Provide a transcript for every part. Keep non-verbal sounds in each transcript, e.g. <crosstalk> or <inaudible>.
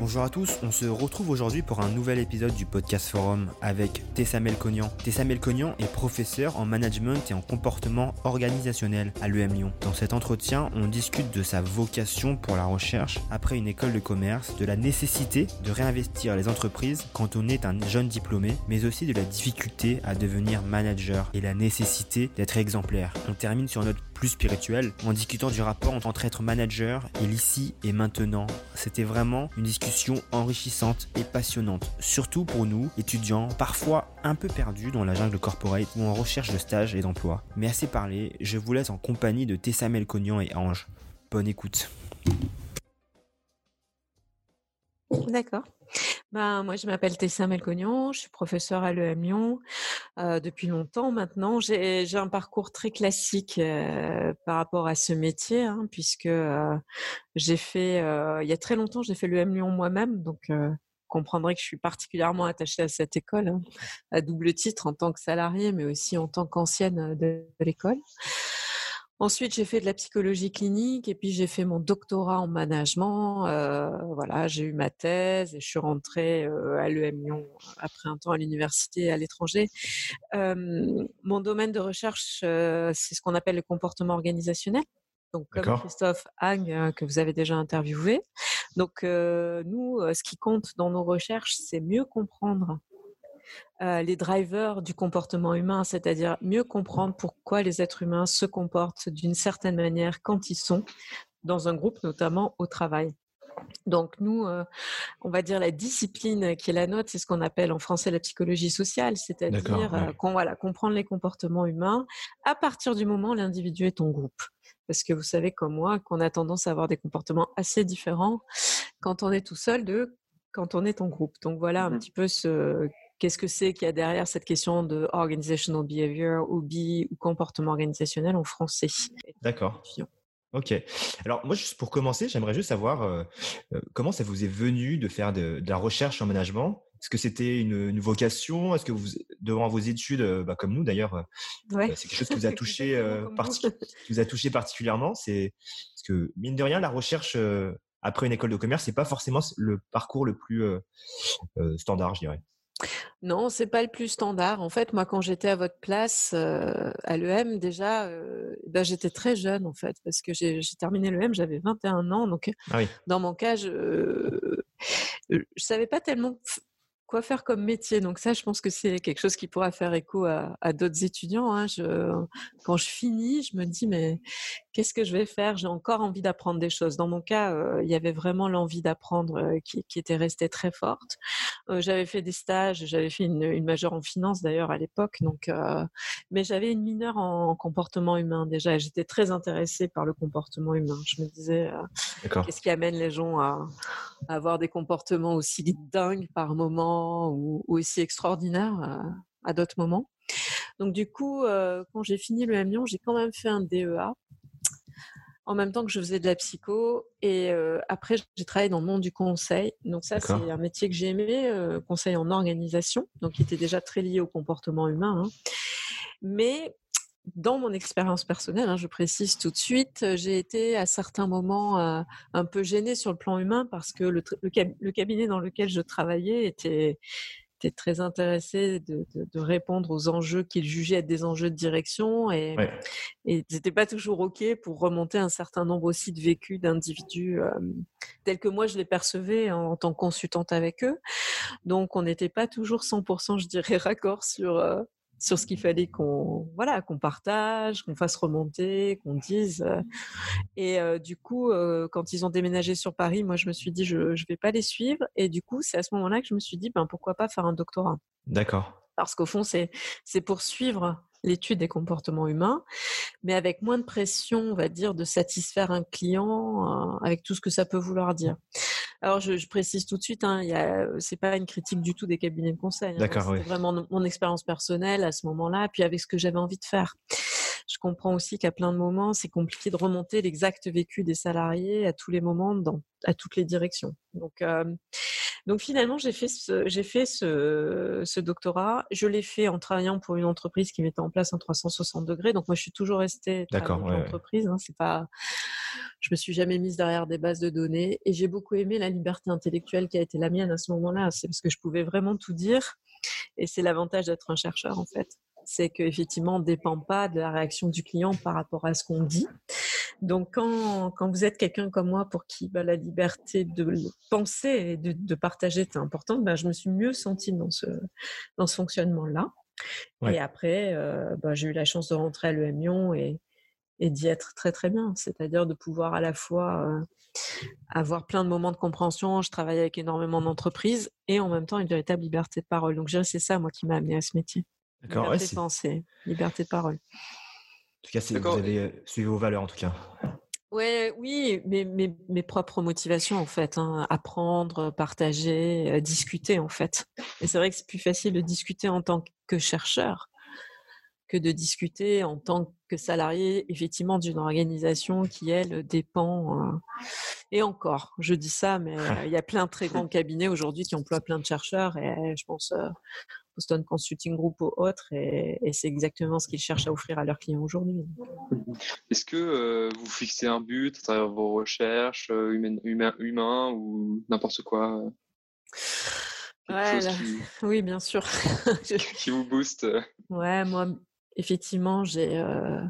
Bonjour à tous, on se retrouve aujourd'hui pour un nouvel épisode du podcast forum avec Tessa Melconian. Tessa Melconian est professeure en management et en comportement organisationnel à l'EM Lyon. Dans cet entretien, on discute de sa vocation pour la recherche après une école de commerce, de la nécessité de réinvestir les entreprises quand on est un jeune diplômé, mais aussi de la difficulté à devenir manager et la nécessité d'être exemplaire. On termine sur notre plus spirituel en discutant du rapport entre être manager et l'ici et maintenant. C'était vraiment une discussion enrichissante et passionnante, surtout pour nous, étudiants, parfois un peu perdus dans la jungle corporate ou en recherche de stage et d'emploi. Mais assez parlé, je vous laisse en compagnie de Tessa Melconian et Ange. Bonne écoute. D'accord. Ben, moi, je m'appelle Tessa Melcognon, je suis professeure à l'EM Lyon euh, depuis longtemps maintenant. J'ai un parcours très classique euh, par rapport à ce métier, hein, puisque euh, j'ai fait, il y a très longtemps, j'ai fait l'EM Lyon moi-même, donc vous comprendrez que je suis particulièrement attachée à cette école, hein, à double titre en tant que salariée, mais aussi en tant qu'ancienne de l'école. Ensuite, j'ai fait de la psychologie clinique et puis j'ai fait mon doctorat en management. Euh, voilà, j'ai eu ma thèse et je suis rentrée euh, à l'EM Lyon après un temps à l'université à l'étranger. Euh, mon domaine de recherche, c'est ce qu'on appelle le comportement organisationnel. Donc, comme Christophe Hang, que vous avez déjà interviewé. Donc, nous, ce qui compte dans nos recherches, c'est mieux comprendre euh, les drivers du comportement humain, c'est-à-dire mieux comprendre pourquoi les êtres humains se comportent d'une certaine manière quand ils sont dans un groupe, notamment au travail. Donc nous, euh, on va dire la discipline qui est la nôtre, c'est ce qu'on appelle en français la psychologie sociale, c'est-à-dire euh, voilà, comprendre les comportements humains à partir du moment où l'individu est en groupe. Parce que vous savez comme moi qu'on a tendance à avoir des comportements assez différents quand on est tout seul de quand on est en groupe. Donc voilà un mmh petit peu ce Qu'est-ce que c'est qu'il y a derrière cette question de organizational behavior ou ou comportement organisationnel en français? D'accord. Ok. Alors moi, juste pour commencer, j'aimerais juste savoir euh, euh, comment ça vous est venu de faire de, la recherche en management? Est-ce que c'était une, vocation? Est-ce que vous, devant vos études, euh, bah, comme nous d'ailleurs, c'est quelque chose qui vous a <laughs> touché, qui vous a touché particulièrement C'est parce que mine de rien, la recherche après une école de commerce, c'est pas forcément le parcours le plus standard, je dirais. Non, c'est pas le plus standard. En fait, moi, quand j'étais à votre place à l'EM, déjà, ben, j'étais très jeune, en fait, parce que j'ai terminé l'EM, j'avais 21 ans. Donc, ah dans mon cas, je ne savais pas tellement quoi faire comme métier. Donc ça, je pense que c'est quelque chose qui pourra faire écho à, d'autres étudiants. Hein. Je, quand je finis, je me dis, mais qu'est-ce que je vais faire? J'ai encore envie d'apprendre des choses. Dans mon cas, euh, il y avait vraiment l'envie d'apprendre euh, qui, était restée très forte. Euh, j'avais fait des stages, j'avais fait une, une majeure en finance d'ailleurs à l'époque, donc, mais j'avais une mineure en, comportement humain déjà. J'étais très intéressée par le comportement humain. Je me disais, qu'est-ce qui amène les gens à, avoir des comportements aussi dingues par moment ou, aussi extraordinaires à, d'autres moments? Donc du coup, quand j'ai fini le Lyon, j'ai quand même fait un DEA en même temps que je faisais de la psycho. Et après, j'ai travaillé dans le monde du conseil. Donc ça, c'est un métier que j'ai aimé, conseil en organisation, donc qui était déjà très lié au comportement humain. Hein. Mais dans mon expérience personnelle, hein, je précise tout de suite, j'ai été à certains moments un peu gênée sur le plan humain parce que le cabinet dans lequel je travaillais était était très intéressé de, répondre aux enjeux qu'il jugeait être des enjeux de direction et, ils n'étaient pas toujours OK pour remonter un certain nombre aussi de vécus d'individus tels que moi je les percevais en, tant que consultante avec eux. Donc on n'était pas toujours 100%, je dirais, raccord sur, sur ce qu'il fallait qu'on voilà qu'on partage, qu'on fasse remonter, qu'on dise. Euh. Et euh, du coup, euh, quand ils ont déménagé sur Paris, moi je me suis dit je ne vais pas les suivre. Et du coup, c'est à ce moment-là que je me suis dit ben pourquoi pas faire un doctorat. D'accord. Parce qu'au fond, c'est c'est pour suivre l'étude des comportements humains, mais avec moins de pression, on va dire, de satisfaire un client avec tout ce que ça peut vouloir dire. Alors, je, précise tout de suite, hein, c'est pas une critique du tout des cabinets de conseil. Hein, D'accord, C'est vraiment mon expérience personnelle à ce moment-là, puis avec ce que j'avais envie de faire. Je comprends aussi qu'à plein de moments, c'est compliqué de remonter l'exact vécu des salariés à tous les moments, dans, à toutes les directions. Donc, euh, Donc finalement, j'ai fait ce, j'ai fait ce, ce doctorat. Je l'ai fait en travaillant pour une entreprise qui mettait en place un 360 degrés. Donc moi, je suis toujours restée dans l'entreprise. Hein, c'est pas, je me suis jamais mise derrière des bases de données et j'ai beaucoup aimé la liberté intellectuelle qui a été la mienne à ce moment-là. C'est parce que je pouvais vraiment tout dire. Et c'est l'avantage d'être un chercheur en fait c'est qu'effectivement, on ne dépend pas de la réaction du client par rapport à ce qu'on dit. Donc, quand, quand vous êtes quelqu'un comme moi pour qui bah, la liberté de penser et de, de partager est importante, bah, je me suis mieux sentie dans ce, dans ce fonctionnement-là. Et après, euh, bah, j'ai eu la chance de rentrer à l'EM et, et d'y être très très bien. C'est-à-dire de pouvoir à la fois euh, avoir plein de moments de compréhension. Je travaille avec énormément d'entreprises et en même temps une véritable liberté de parole. Donc, c'est ça, moi, qui m'a amené à ce métier. D'accord. Liberté de pensée, liberté de parole. En tout cas, vous avez euh, suivi vos valeurs, en tout cas. Ouais, oui, mes, mes, mes, propres motivations, en fait. Hein, apprendre, partager, euh, discuter, en fait. Et c'est vrai que c'est plus facile de discuter en tant que chercheur que de discuter en tant que salarié, effectivement, d'une organisation qui, elle, dépend. Euh, et encore, je dis ça, mais <laughs> il y a plein de très grands cabinets aujourd'hui qui emploient plein de chercheurs. Et je pense Boston Consulting Group ou autre, et, c'est exactement ce qu'ils cherchent à offrir à leurs clients aujourd'hui. <laughs> Est-ce que euh, vous fixez un but à travers vos recherches, euh, humains ou n'importe quoi ouais, <laughs> Oui, bien sûr. <laughs> qui vous booste Ouais, moi, effectivement, j'ai. Euh,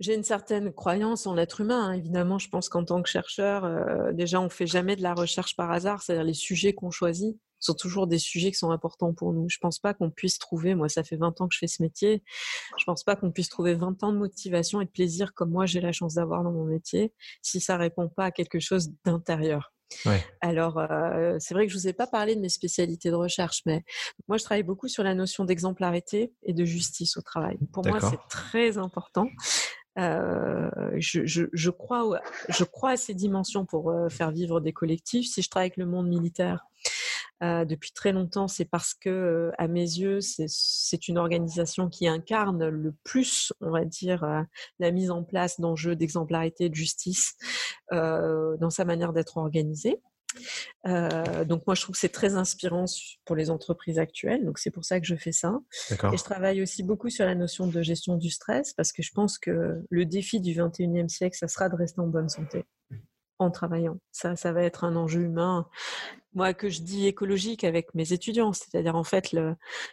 j'ai une certaine croyance en l'être humain. Hein. Évidemment, je pense qu'en tant que chercheur, déjà, on ne fait jamais de la recherche par hasard, c'est-à-dire les sujets qu'on choisit sont toujours des sujets qui sont importants pour nous. Je pense pas qu'on puisse trouver, moi ça fait 20 ans que je fais ce métier, je pense pas qu'on puisse trouver 20 ans de motivation et de plaisir comme moi j'ai la chance d'avoir dans mon métier si ça répond pas à quelque chose d'intérieur. Alors, euh, c'est vrai que je vous ai pas parlé de mes spécialités de recherche, mais moi, je travaille beaucoup sur la notion d'exemplarité et de justice au travail. Pour moi, c'est très important. Euh, je, je, je, crois, je crois à ces dimensions pour euh, faire vivre des collectifs. Si je travaille avec le monde militaire, euh, depuis très longtemps, c'est parce que, euh, à mes yeux, c'est une organisation qui incarne le plus, on va dire, euh, la mise en place d'enjeux d'exemplarité, de justice dans sa manière d'être organisée. donc moi je trouve que c'est très inspirant pour les entreprises actuelles, donc c'est pour ça que je fais ça. Et je travaille aussi beaucoup sur la notion de gestion du stress parce que je pense que le défi du 21e siècle, ça sera de rester en bonne santé en travaillant. Ça, ça va être un enjeu humain. Moi, que je dis écologique avec mes étudiants, c'est-à-dire en fait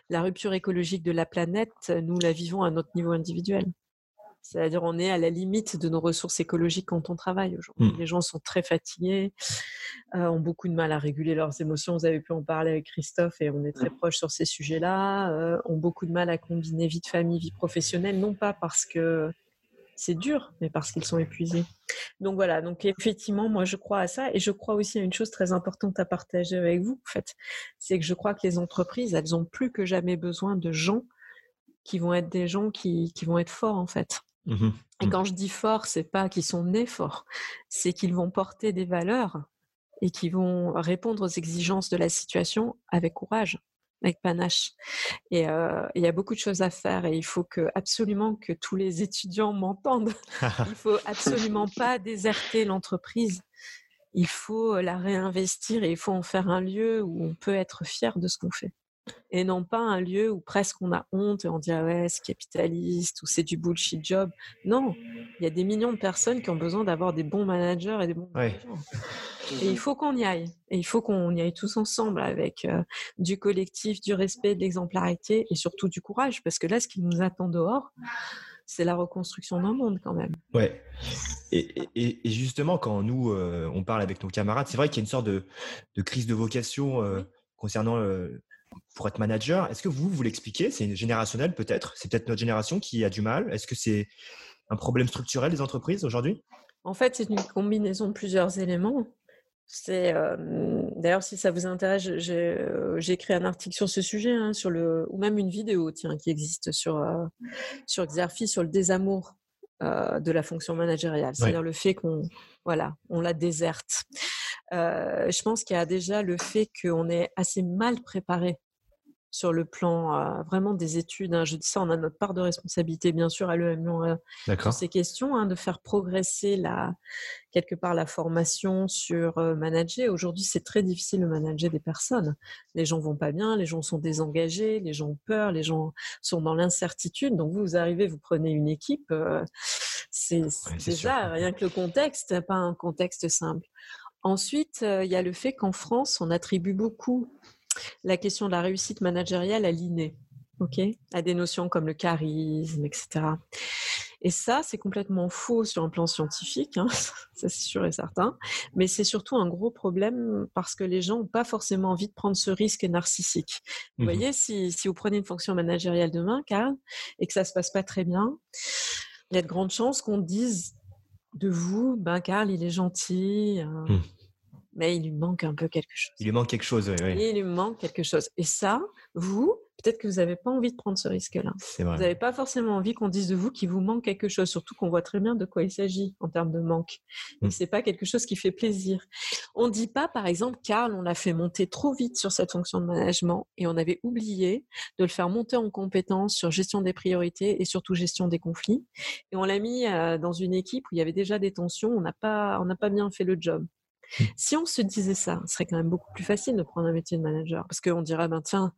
la rupture écologique de la planète, nous la vivons à notre niveau individuel. C'est-à-dire on est à la limite de nos ressources écologiques quand on travaille aujourd'hui. Mmh. Les gens sont très fatigués, euh, ont beaucoup de mal à réguler leurs émotions. Vous avez pu en parler avec Christophe et on est très proche sur ces sujets-là. Euh, ont beaucoup de mal à combiner vie de famille, vie professionnelle, non pas parce que c'est dur, mais parce qu'ils sont épuisés. Donc voilà, donc effectivement, moi je crois à ça et je crois aussi à une chose très importante à partager avec vous, en fait, c'est que je crois que les entreprises, elles ont plus que jamais besoin de gens qui vont être des gens qui, vont être forts, en fait. Mmh et quand je dis forts, c'est pas qu'ils sont nés forts, c'est qu'ils vont porter des valeurs et qui vont répondre aux exigences de la situation avec courage avec panache. Et euh, il y a beaucoup de choses à faire et il faut que absolument que tous les étudiants m'entendent. <laughs> il faut absolument pas déserter l'entreprise. Il faut la réinvestir et il faut en faire un lieu où on peut être fier de ce qu'on fait. Et non pas un lieu où presque on a honte et on dit ah ouais c'est capitaliste ou c'est du bullshit job. Non, il y a des millions de personnes qui ont besoin d'avoir des bons managers et des bons ouais. Et il faut qu'on y aille. Et il faut qu'on y aille tous ensemble avec euh, du collectif, du respect, de l'exemplarité et surtout du courage. Parce que là, ce qui nous attend dehors, c'est la reconstruction d'un monde quand même. Ouais. Et, et, justement, quand nous, euh, on parle avec nos camarades, c'est vrai qu'il y a une sorte de, de crise de vocation euh, concernant pour être manager. Est-ce que vous, vous l'expliquez? C'est générationnel peut-être C'est peut-être notre génération qui a du mal. Est-ce que c'est un problème structurel des entreprises aujourd'hui? En fait, c'est une combinaison de plusieurs éléments. C'est d'ailleurs si ça vous intéresse, j'ai écrit un article sur ce sujet, hein, sur le ou même une vidéo tiens qui existe sur sur Xerfi sur le désamour de la fonction managériale, c'est-à-dire le fait qu'on voilà on la déserte. je pense qu'il y a déjà le fait qu'on est assez mal préparé sur le plan vraiment des études. Hein. Je dis ça, on a notre part de responsabilité, bien sûr, à l'EM sur ces questions, hein, de faire progresser la, quelque part la formation sur manager. Aujourd'hui, c'est très difficile de manager des personnes. Les gens vont pas bien, les gens sont désengagés, les gens ont peur, les gens sont dans l'incertitude. Donc vous, vous arrivez, vous prenez une équipe, c'est déjà rien que le contexte, pas un contexte simple. Ensuite, il y a le fait qu'en France, on attribue beaucoup la question de la réussite managériale à l'inné, ok, à des notions comme le charisme, etc. Et ça, c'est complètement faux sur un plan scientifique, hein, <laughs> ça c'est sûr et certain, mais c'est surtout un gros problème parce que les gens n'ont pas forcément envie de prendre ce risque narcissique. Vous mmh voyez, si, si, vous prenez une fonction managériale demain, Karl, et que ça se passe pas très bien, il y a de grandes chances qu'on dise de vous, ben Karl, il est gentil, euh, mmh. Mais il lui manque un peu quelque chose. Il lui manque quelque chose, oui. Il lui manque quelque chose. Et ça, vous, peut-être que vous n'avez pas envie de prendre ce risque-là. Vous n'avez pas forcément envie qu'on dise de vous qu'il vous manque quelque chose, surtout qu'on voit très bien de quoi il s'agit en termes de manque. Mmh. c'est pas quelque chose qui fait plaisir. On ne dit pas, par exemple, Karl, on l'a fait monter trop vite sur cette fonction de management et on avait oublié de le faire monter en compétence sur gestion des priorités et surtout gestion des conflits. Et on l'a mis euh, dans une équipe où il y avait déjà des tensions. On n'a pas, on n'a pas bien fait le job. Mmh. Si on se disait ça, ce serait quand même beaucoup plus facile de prendre un métier de manager parce qu'on dirait, ben tiens,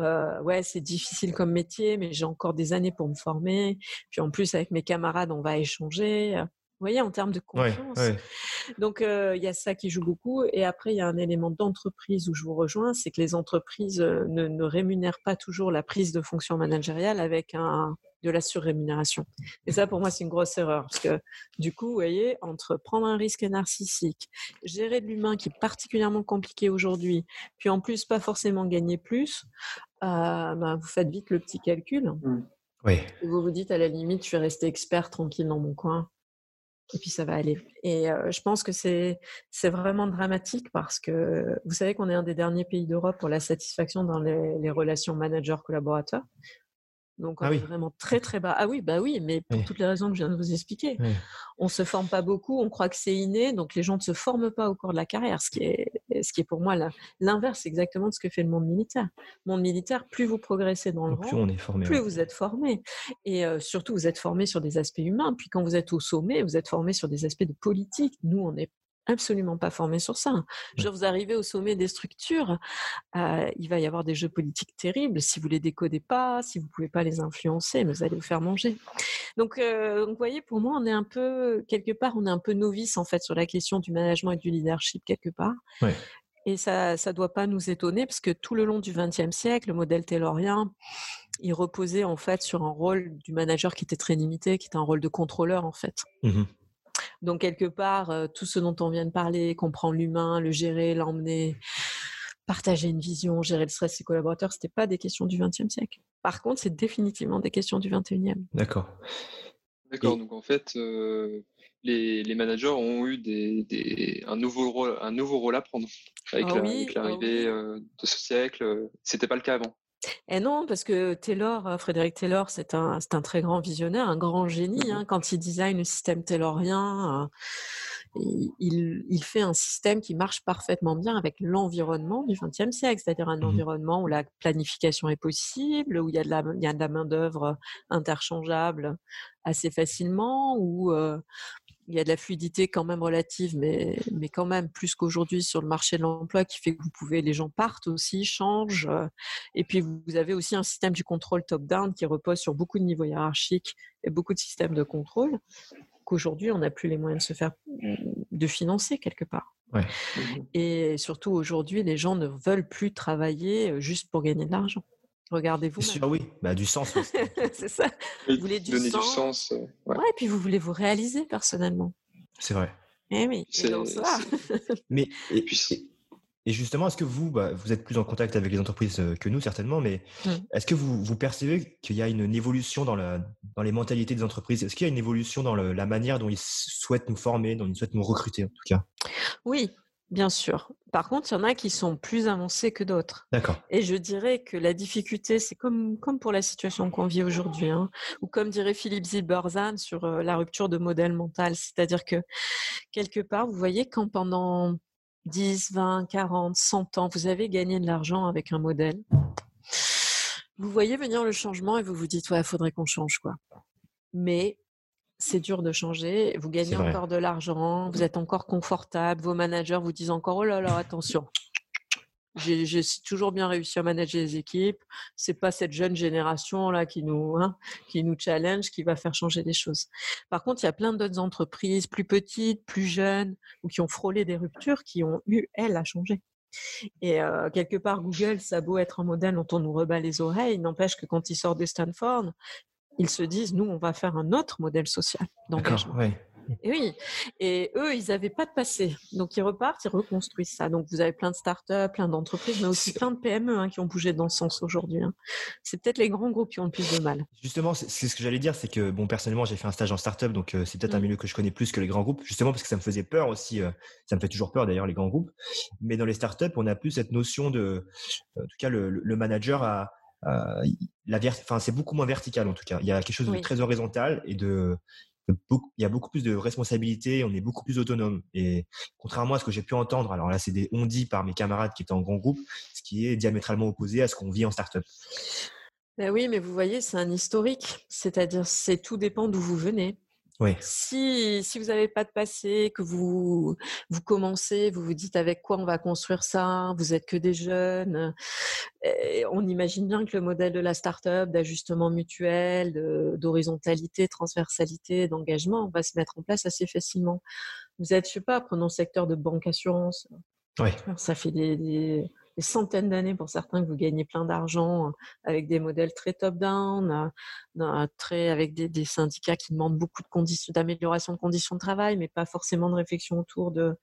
euh, ouais, c'est difficile comme métier, mais j'ai encore des années pour me former. Puis en plus, avec mes camarades, on va échanger. Vous voyez, en termes de confiance. Donc, euh, il y a ça qui joue beaucoup. Et après, il y a un élément d'entreprise où je vous rejoins, c'est que les entreprises ne, ne, rémunèrent pas toujours la prise de fonction managériale avec un, de la surrémunération. Et ça, pour moi, c'est une grosse erreur. Parce que du coup, vous voyez, entre prendre un risque narcissique, gérer de l'humain qui est particulièrement compliqué aujourd'hui, puis en plus, pas forcément gagner plus, euh, ben, vous faites vite le petit calcul. Mmh. Oui. vous vous dites, à la limite, je vais rester expert tranquille dans mon coin. Et puis ça va aller. Et euh, je pense que c'est c'est vraiment dramatique parce que vous savez qu'on est un des derniers pays d'Europe pour la satisfaction dans les, les relations manager-collaborateur. Donc on ah est vraiment très très bas. Ah oui, bah oui, mais pour toutes les raisons que je viens de vous expliquer. On se forme pas beaucoup, on croit que c'est inné, donc les gens ne se forment pas au cours de la carrière, ce qui est, ce qui est pour moi l'inverse exactement de ce que fait le monde militaire. Le monde militaire, plus vous progressez dans le rang, plus, on est formé, plus vous êtes formé. Et euh, surtout, vous êtes formé sur des aspects humains. Puis quand vous êtes au sommet, vous êtes formé sur des aspects de politique. Nous, on est absolument pas formé sur ça. Je vous arrivez au sommet des structures, euh, il va y avoir des jeux politiques terribles si vous les décodez pas, si vous pouvez pas les influencer, vous allez vous faire manger. Donc, euh, vous voyez, pour moi, on est un peu quelque part, on est un peu novice en fait sur la question du management et du leadership quelque part. Et ça, ne doit pas nous étonner parce que tout le long du XXe siècle, le modèle taylorien, il reposait en fait sur un rôle du manager qui était très limité, qui était un rôle de contrôleur en fait. Mmh donc, quelque part, euh, tout ce dont on vient de parler, comprendre l'humain, le gérer, l'emmener, partager une vision, gérer le stress des collaborateurs, ce n'était pas des questions du XXe siècle. Par contre, c'est définitivement des questions du XXIe. D'accord. D'accord, donc en fait, euh, les, managers ont eu des, un, nouveau rôle, un nouveau rôle à prendre avec ah ah l'arrivée euh, de ce siècle. C'était pas le cas avant. Et non, parce que Taylor, euh, Frédéric Taylor, c'est un, un très grand visionnaire, un grand génie. Hein, quand il design le système taylorien, euh, il, il, fait un système qui marche parfaitement bien avec l'environnement du XXe siècle, c'est-à-dire un mmh environnement où la planification est possible, où il y a de la, il y a de la main-d'œuvre interchangeable assez facilement, où euh, il y a de la fluidité quand même relative, mais, mais quand même plus qu'aujourd'hui sur le marché de l'emploi qui fait que vous pouvez, les gens partent aussi, changent. Euh, et puis vous avez aussi un système du contrôle top-down qui repose sur beaucoup de niveaux hiérarchiques et beaucoup de systèmes de contrôle qu'aujourd'hui on n'a plus les moyens de se faire, de financer quelque part. Et surtout aujourd'hui, les gens ne veulent plus travailler euh, juste pour gagner de l'argent. Regardez-vous. Sûr, oui, bah, du sens. <laughs> c'est ça. Vous voulez du donner sens. du sens. Euh, ouais. et puis vous voulez vous réaliser personnellement. C'est vrai. Eh oui, c'est ça. mais et, puis, et justement, est-ce que vous, bah, vous êtes plus en contact avec les entreprises euh, que nous, certainement, mais mmh. est-ce que vous, vous percevez qu'il y a une évolution dans, la, dans les mentalités des entreprises? Est-ce qu'il y a une évolution dans la manière dont ils souhaitent nous former, dont ils souhaitent nous recruter, en tout cas? Oui, Bien sûr. Par contre, il y en a qui sont plus avancés que d'autres. D'accord. Et je dirais que la difficulté, c'est comme, comme pour la situation qu'on vit aujourd'hui, hein, ou comme dirait Philippe Zilberzan sur euh, la rupture de modèle mental. C'est-à-dire que, quelque part, vous voyez, quand pendant 10, 20, 40, 100 ans, vous avez gagné de l'argent avec un modèle, vous voyez venir le changement et vous vous dites, ouais, il faudrait qu'on change, quoi. Mais c'est dur de changer. Vous gagnez encore de l'argent, vous êtes encore confortable, vos managers vous disent encore, oh là là, attention, j'ai toujours bien réussi à manager les équipes. C'est pas cette jeune génération là qui nous hein, qui nous challenge, qui va faire changer les choses. Par contre, il y a plein d'autres entreprises plus petites, plus jeunes ou qui ont frôlé des ruptures, qui ont eu elles à changer. Et euh, quelque part, Google, ça a beau être un modèle dont on nous rebat les oreilles, n'empêche que quand ils sortent de Stanford, ils se disent, nous, on va faire un autre modèle social d'engagement. Et oui. Et eux, ils n'avaient pas de passé. Donc, ils repartent, ils reconstruisent ça. Donc, vous avez plein de startups, plein d'entreprises, mais aussi plein de PME hein, qui ont bougé dans ce sens aujourd'hui. Hein. C'est peut-être les grands groupes qui ont le plus de mal. Justement, c'est ce que j'allais dire, c'est que, bon, personnellement, j'ai fait un stage en startup, donc euh, c'est peut-être un mmh. milieu que je connais plus que les grands groupes, justement parce que ça me faisait peur aussi. Euh, ça me fait toujours peur d'ailleurs, les grands groupes. Mais dans les startups, on a plus cette notion de, en tout cas, le, le manager a, la enfin, c'est beaucoup moins vertical en tout cas. Il y a quelque chose de très horizontal et de, il y a beaucoup plus de responsabilités, on est beaucoup plus autonome. Et contrairement à ce que j'ai pu entendre, alors là, c'est des on dit par mes camarades qui étaient en grand groupe, ce qui est diamétralement opposé à ce qu'on vit en startup. Ben oui, mais vous voyez, c'est un historique. C'est-à-dire, c'est tout dépend d'où vous venez. Si, si vous n'avez pas de passé, que vous, vous commencez, vous vous dites avec quoi on va construire ça, vous êtes que des jeunes, on imagine bien que le modèle de la start-up, d'ajustement mutuel, d'horizontalité, transversalité, d'engagement, va se mettre en place assez facilement. Vous êtes, je sais pas, prenons le secteur de banque assurance. Ça fait des des centaines d'années pour certains que vous gagnez plein d'argent euh, avec des modèles très top-down, euh, très avec des, syndicats qui demandent beaucoup de conditions, d'amélioration de conditions de travail, mais pas forcément de réflexion autour de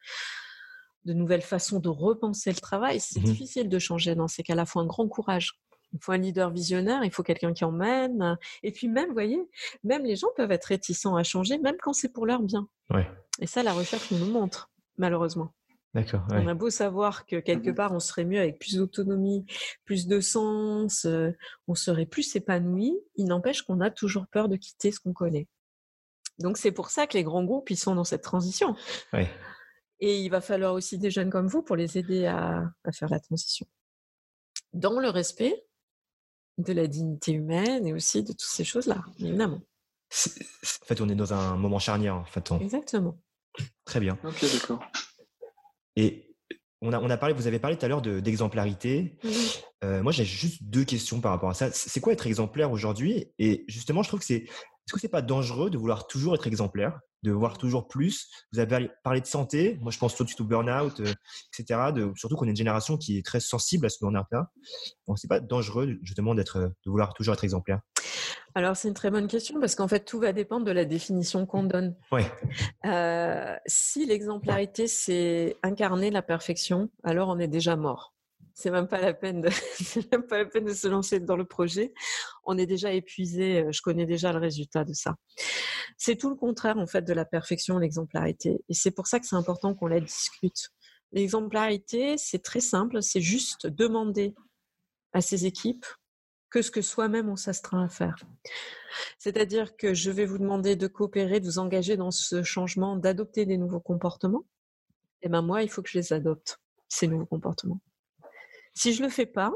de nouvelles façons de repenser le travail. C'est mmh difficile de changer dans ces cas-là. Il faut un grand courage. Il faut un leader visionnaire, il faut quelqu'un qui emmène. Et puis même, vous voyez, même les gens peuvent être réticents à changer, même quand c'est pour leur bien. Et ça, la recherche nous montre, malheureusement. On a beau savoir que quelque mmh part on serait mieux avec plus d'autonomie, plus de sens, euh, on serait plus épanoui, il n'empêche qu'on a toujours peur de quitter ce qu'on connaît. Donc c'est pour ça que les grands groupes, ils sont dans cette transition. Et il va falloir aussi des jeunes comme vous pour les aider à, faire la transition. Dans le respect de la dignité humaine et aussi de toutes ces choses-là, évidemment. En fait, on est dans un moment charnière. En fait, Exactement. Très bien. Ok, d'accord. Et on a, on a parlé, vous avez parlé tout à l'heure d'exemplarité. Euh, moi, j'ai juste deux questions par rapport à ça. C'est quoi être exemplaire aujourd'hui? Et justement, je trouve que c'est. Est-ce que c'est pas dangereux de vouloir toujours être exemplaire, de voir toujours plus? Vous avez parlé de santé. Moi, je pense tout de suite au burn-out, euh, etc. De, surtout qu'on est une génération qui est très sensible à ce burn-out-là. Donc, c'est pas dangereux justement d'être, de vouloir toujours être exemplaire alors, c'est une très bonne question parce qu'en fait, tout va dépendre de la définition qu'on donne. Euh, si l'exemplarité, c'est incarner la perfection, alors on est déjà mort. C'est même pas la peine de, <laughs> même pas la peine de se lancer dans le projet. On est déjà épuisé. Euh, je connais déjà le résultat de ça. C'est tout le contraire, en fait, de la perfection, l'exemplarité. Et c'est pour ça que c'est important qu'on la discute. L'exemplarité, c'est très simple. C'est juste demander à ses équipes que ce que soi-même on s'astreint à faire. C'est-à-dire que je vais vous demander de coopérer, de vous engager dans ce changement, d'adopter des nouveaux comportements. Et eh ben moi, il faut que je les adopte, ces nouveaux comportements. Si je le fais pas,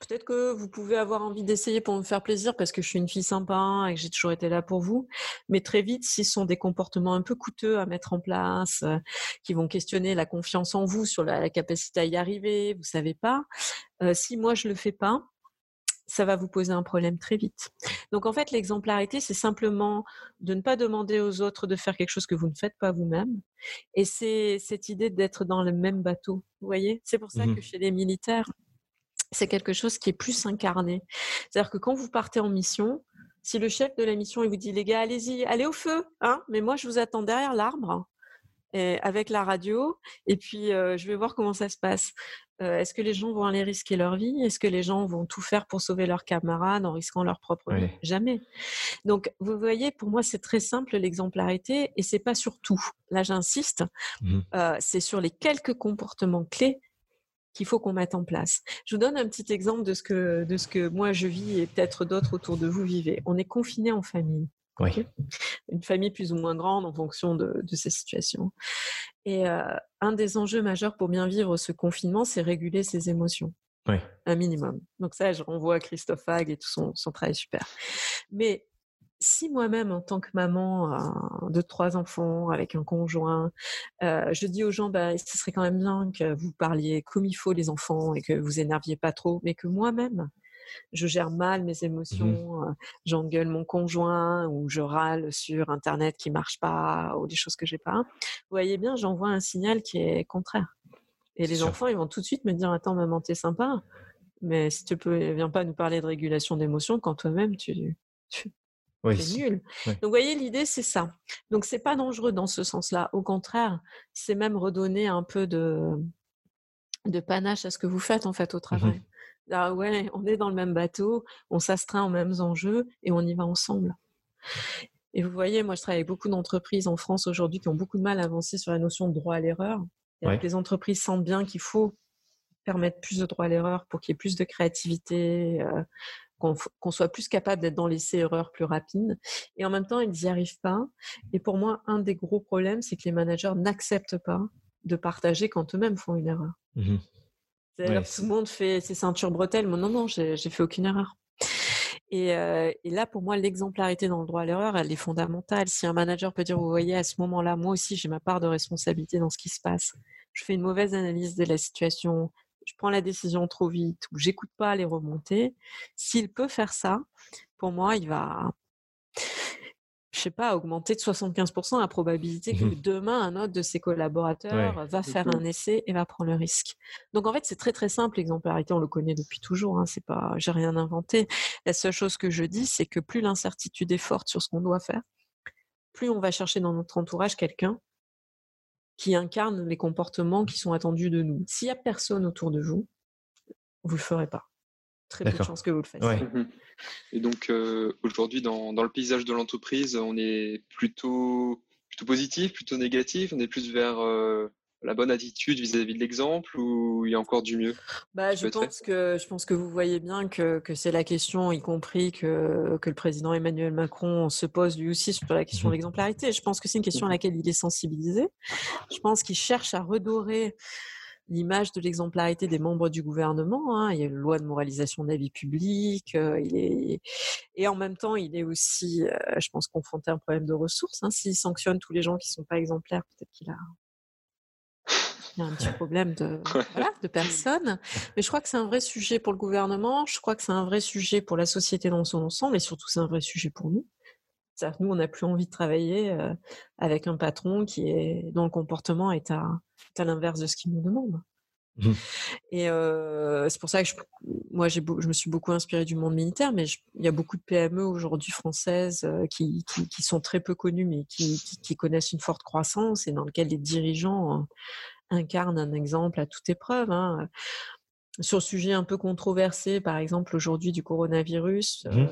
peut-être que vous pouvez avoir envie d'essayer pour me faire plaisir parce que je suis une fille sympa et que j'ai toujours été là pour vous. Mais très vite, si ce sont des comportements un peu coûteux à mettre en place, euh, qui vont questionner la confiance en vous sur la, capacité à y arriver, vous savez pas. Euh, si moi je le fais pas, ça va vous poser un problème très vite. Donc en fait, l'exemplarité, c'est simplement de ne pas demander aux autres de faire quelque chose que vous ne faites pas vous-même. Et c'est cette idée d'être dans le même bateau. Vous voyez? C'est pour ça mmh que chez les militaires, c'est quelque chose qui est plus incarné. C'est-à-dire que quand vous partez en mission, si le chef de la mission il vous dit les gars, allez-y, allez au feu, hein mais moi je vous attends derrière l'arbre avec la radio et puis je vais voir comment ça se passe. Est-ce que les gens vont aller risquer leur vie? Est-ce que les gens vont tout faire pour sauver leurs camarades en risquant leur propre vie? Jamais. Donc, vous voyez, pour moi, c'est très simple l'exemplarité et c'est pas sur tout. Là, j'insiste. Mmh c'est sur les quelques comportements clés qu'il faut qu'on mette en place. Je vous donne un petit exemple de ce que de ce que moi je vis et peut-être d'autres autour de vous vivez. On est confiné en famille. Une famille plus ou moins grande en fonction de, ces situations. Et euh, un des enjeux majeurs pour bien vivre ce confinement, c'est réguler ses émotions. Un minimum. Donc ça, je renvoie à Christophe Hague et tout son, son travail super. Mais si moi-même, en tant que maman euh, de trois enfants, avec un conjoint, euh, je dis aux gens, bah, ce serait quand même bien que vous parliez comme il faut les enfants et que vous énerviez pas trop, mais que moi-même, je gère mal mes mmh émotions, j'engueule mon conjoint ou je râle sur Internet qui marche pas ou des choses que j'ai pas. Vous voyez bien, j'envoie un signal qui est contraire. Et les enfants, ils vont tout de suite me dire, attends, maman, t'es sympa, mais si tu peux, viens pas nous parler de régulation d'émotions quand toi-même tu, tu c'est nul. Donc, vous voyez, l'idée, c'est ça. Donc, c'est pas dangereux dans ce sens-là. Au contraire, c'est même redonner un peu de, de panache à ce que vous faites, en fait, au mmh travail. Ah ouais, on est dans le même bateau, on s'astreint aux mêmes enjeux et on y va ensemble. Et vous voyez, moi, je travaille avec beaucoup d'entreprises en France aujourd'hui qui ont beaucoup de mal à avancer sur la notion de droit à l'erreur. Les entreprises sentent bien qu'il faut permettre plus de droit à l'erreur pour qu'il y ait plus de créativité, euh, qu'on soit plus capable d'être dans l'essai-erreur plus rapide. Et en même temps, ils n'y arrivent pas. Et pour moi, un des gros problèmes, c'est que les managers n'acceptent pas de partager quand eux-mêmes font une erreur. Mmh tout le monde fait ses ceintures bretelles. Moi, non, non, j'ai fait aucune erreur. Et, euh, et, là, pour moi, l'exemplarité dans le droit à l'erreur, elle est fondamentale. Si un manager peut dire, vous voyez, à ce moment-là, moi aussi, j'ai ma part de responsabilité dans ce qui se passe. Je fais une mauvaise analyse de la situation, je prends la décision trop vite ou j'écoute pas les remontées, s'il peut faire ça, pour moi, il va, je sais pas, augmenter de 75% la probabilité que mmh demain, un autre de ses collaborateurs va faire un essai et va prendre le risque. Donc, en fait, c'est très, très simple. L'exemplarité, on le connaît depuis toujours. Hein, c'est pas, j'ai rien inventé. La seule chose que je dis, c'est que plus l'incertitude est forte sur ce qu'on doit faire, plus on va chercher dans notre entourage quelqu'un qui incarne les comportements qui sont attendus de nous. S'il n'y a personne autour de vous, vous ne le ferez pas. Très peu de chances que vous le fassiez. Mmh Et donc euh, aujourd'hui, dans, le paysage de l'entreprise, on est plutôt, plutôt positif, plutôt négatif, on est plus vers euh, la bonne attitude vis-à-vis de l'exemple ou il y a encore du mieux bah, je, pense que, je pense que vous voyez bien que, que c'est la question, y compris que, que le président Emmanuel Macron se pose lui aussi sur la question de mmh l'exemplarité. Je pense que c'est une question à laquelle il est sensibilisé. Je pense qu'il cherche à redorer l'image de l'exemplarité des membres du gouvernement. Hein. Il y a une loi de moralisation de la vie publique. Euh, il est... Et en même temps, il est aussi, euh, je pense, confronté à un problème de ressources. Hein. S'il sanctionne tous les gens qui ne sont pas exemplaires, peut-être qu'il a il y a un petit problème de, <laughs> voilà, de personnes. Mais je crois que c'est un vrai sujet pour le gouvernement. Je crois que c'est un vrai sujet pour la société dans son ensemble. Et surtout, c'est un vrai sujet pour nous. C'est-à-dire que nous, on n'a plus envie de travailler euh, avec un patron qui est, dont le comportement est à, à l'inverse de ce qu'il nous demande. Mmh. Et euh, c'est pour ça que je, moi, je me suis beaucoup inspirée du monde militaire, mais il y a beaucoup de PME aujourd'hui françaises euh, qui, qui, qui, sont très peu connues, mais qui, qui, connaissent une forte croissance et dans lesquelles les dirigeants incarne un exemple à toute épreuve. Hein. Sur le sujet un peu controversé, par exemple aujourd'hui du coronavirus, mmh euh,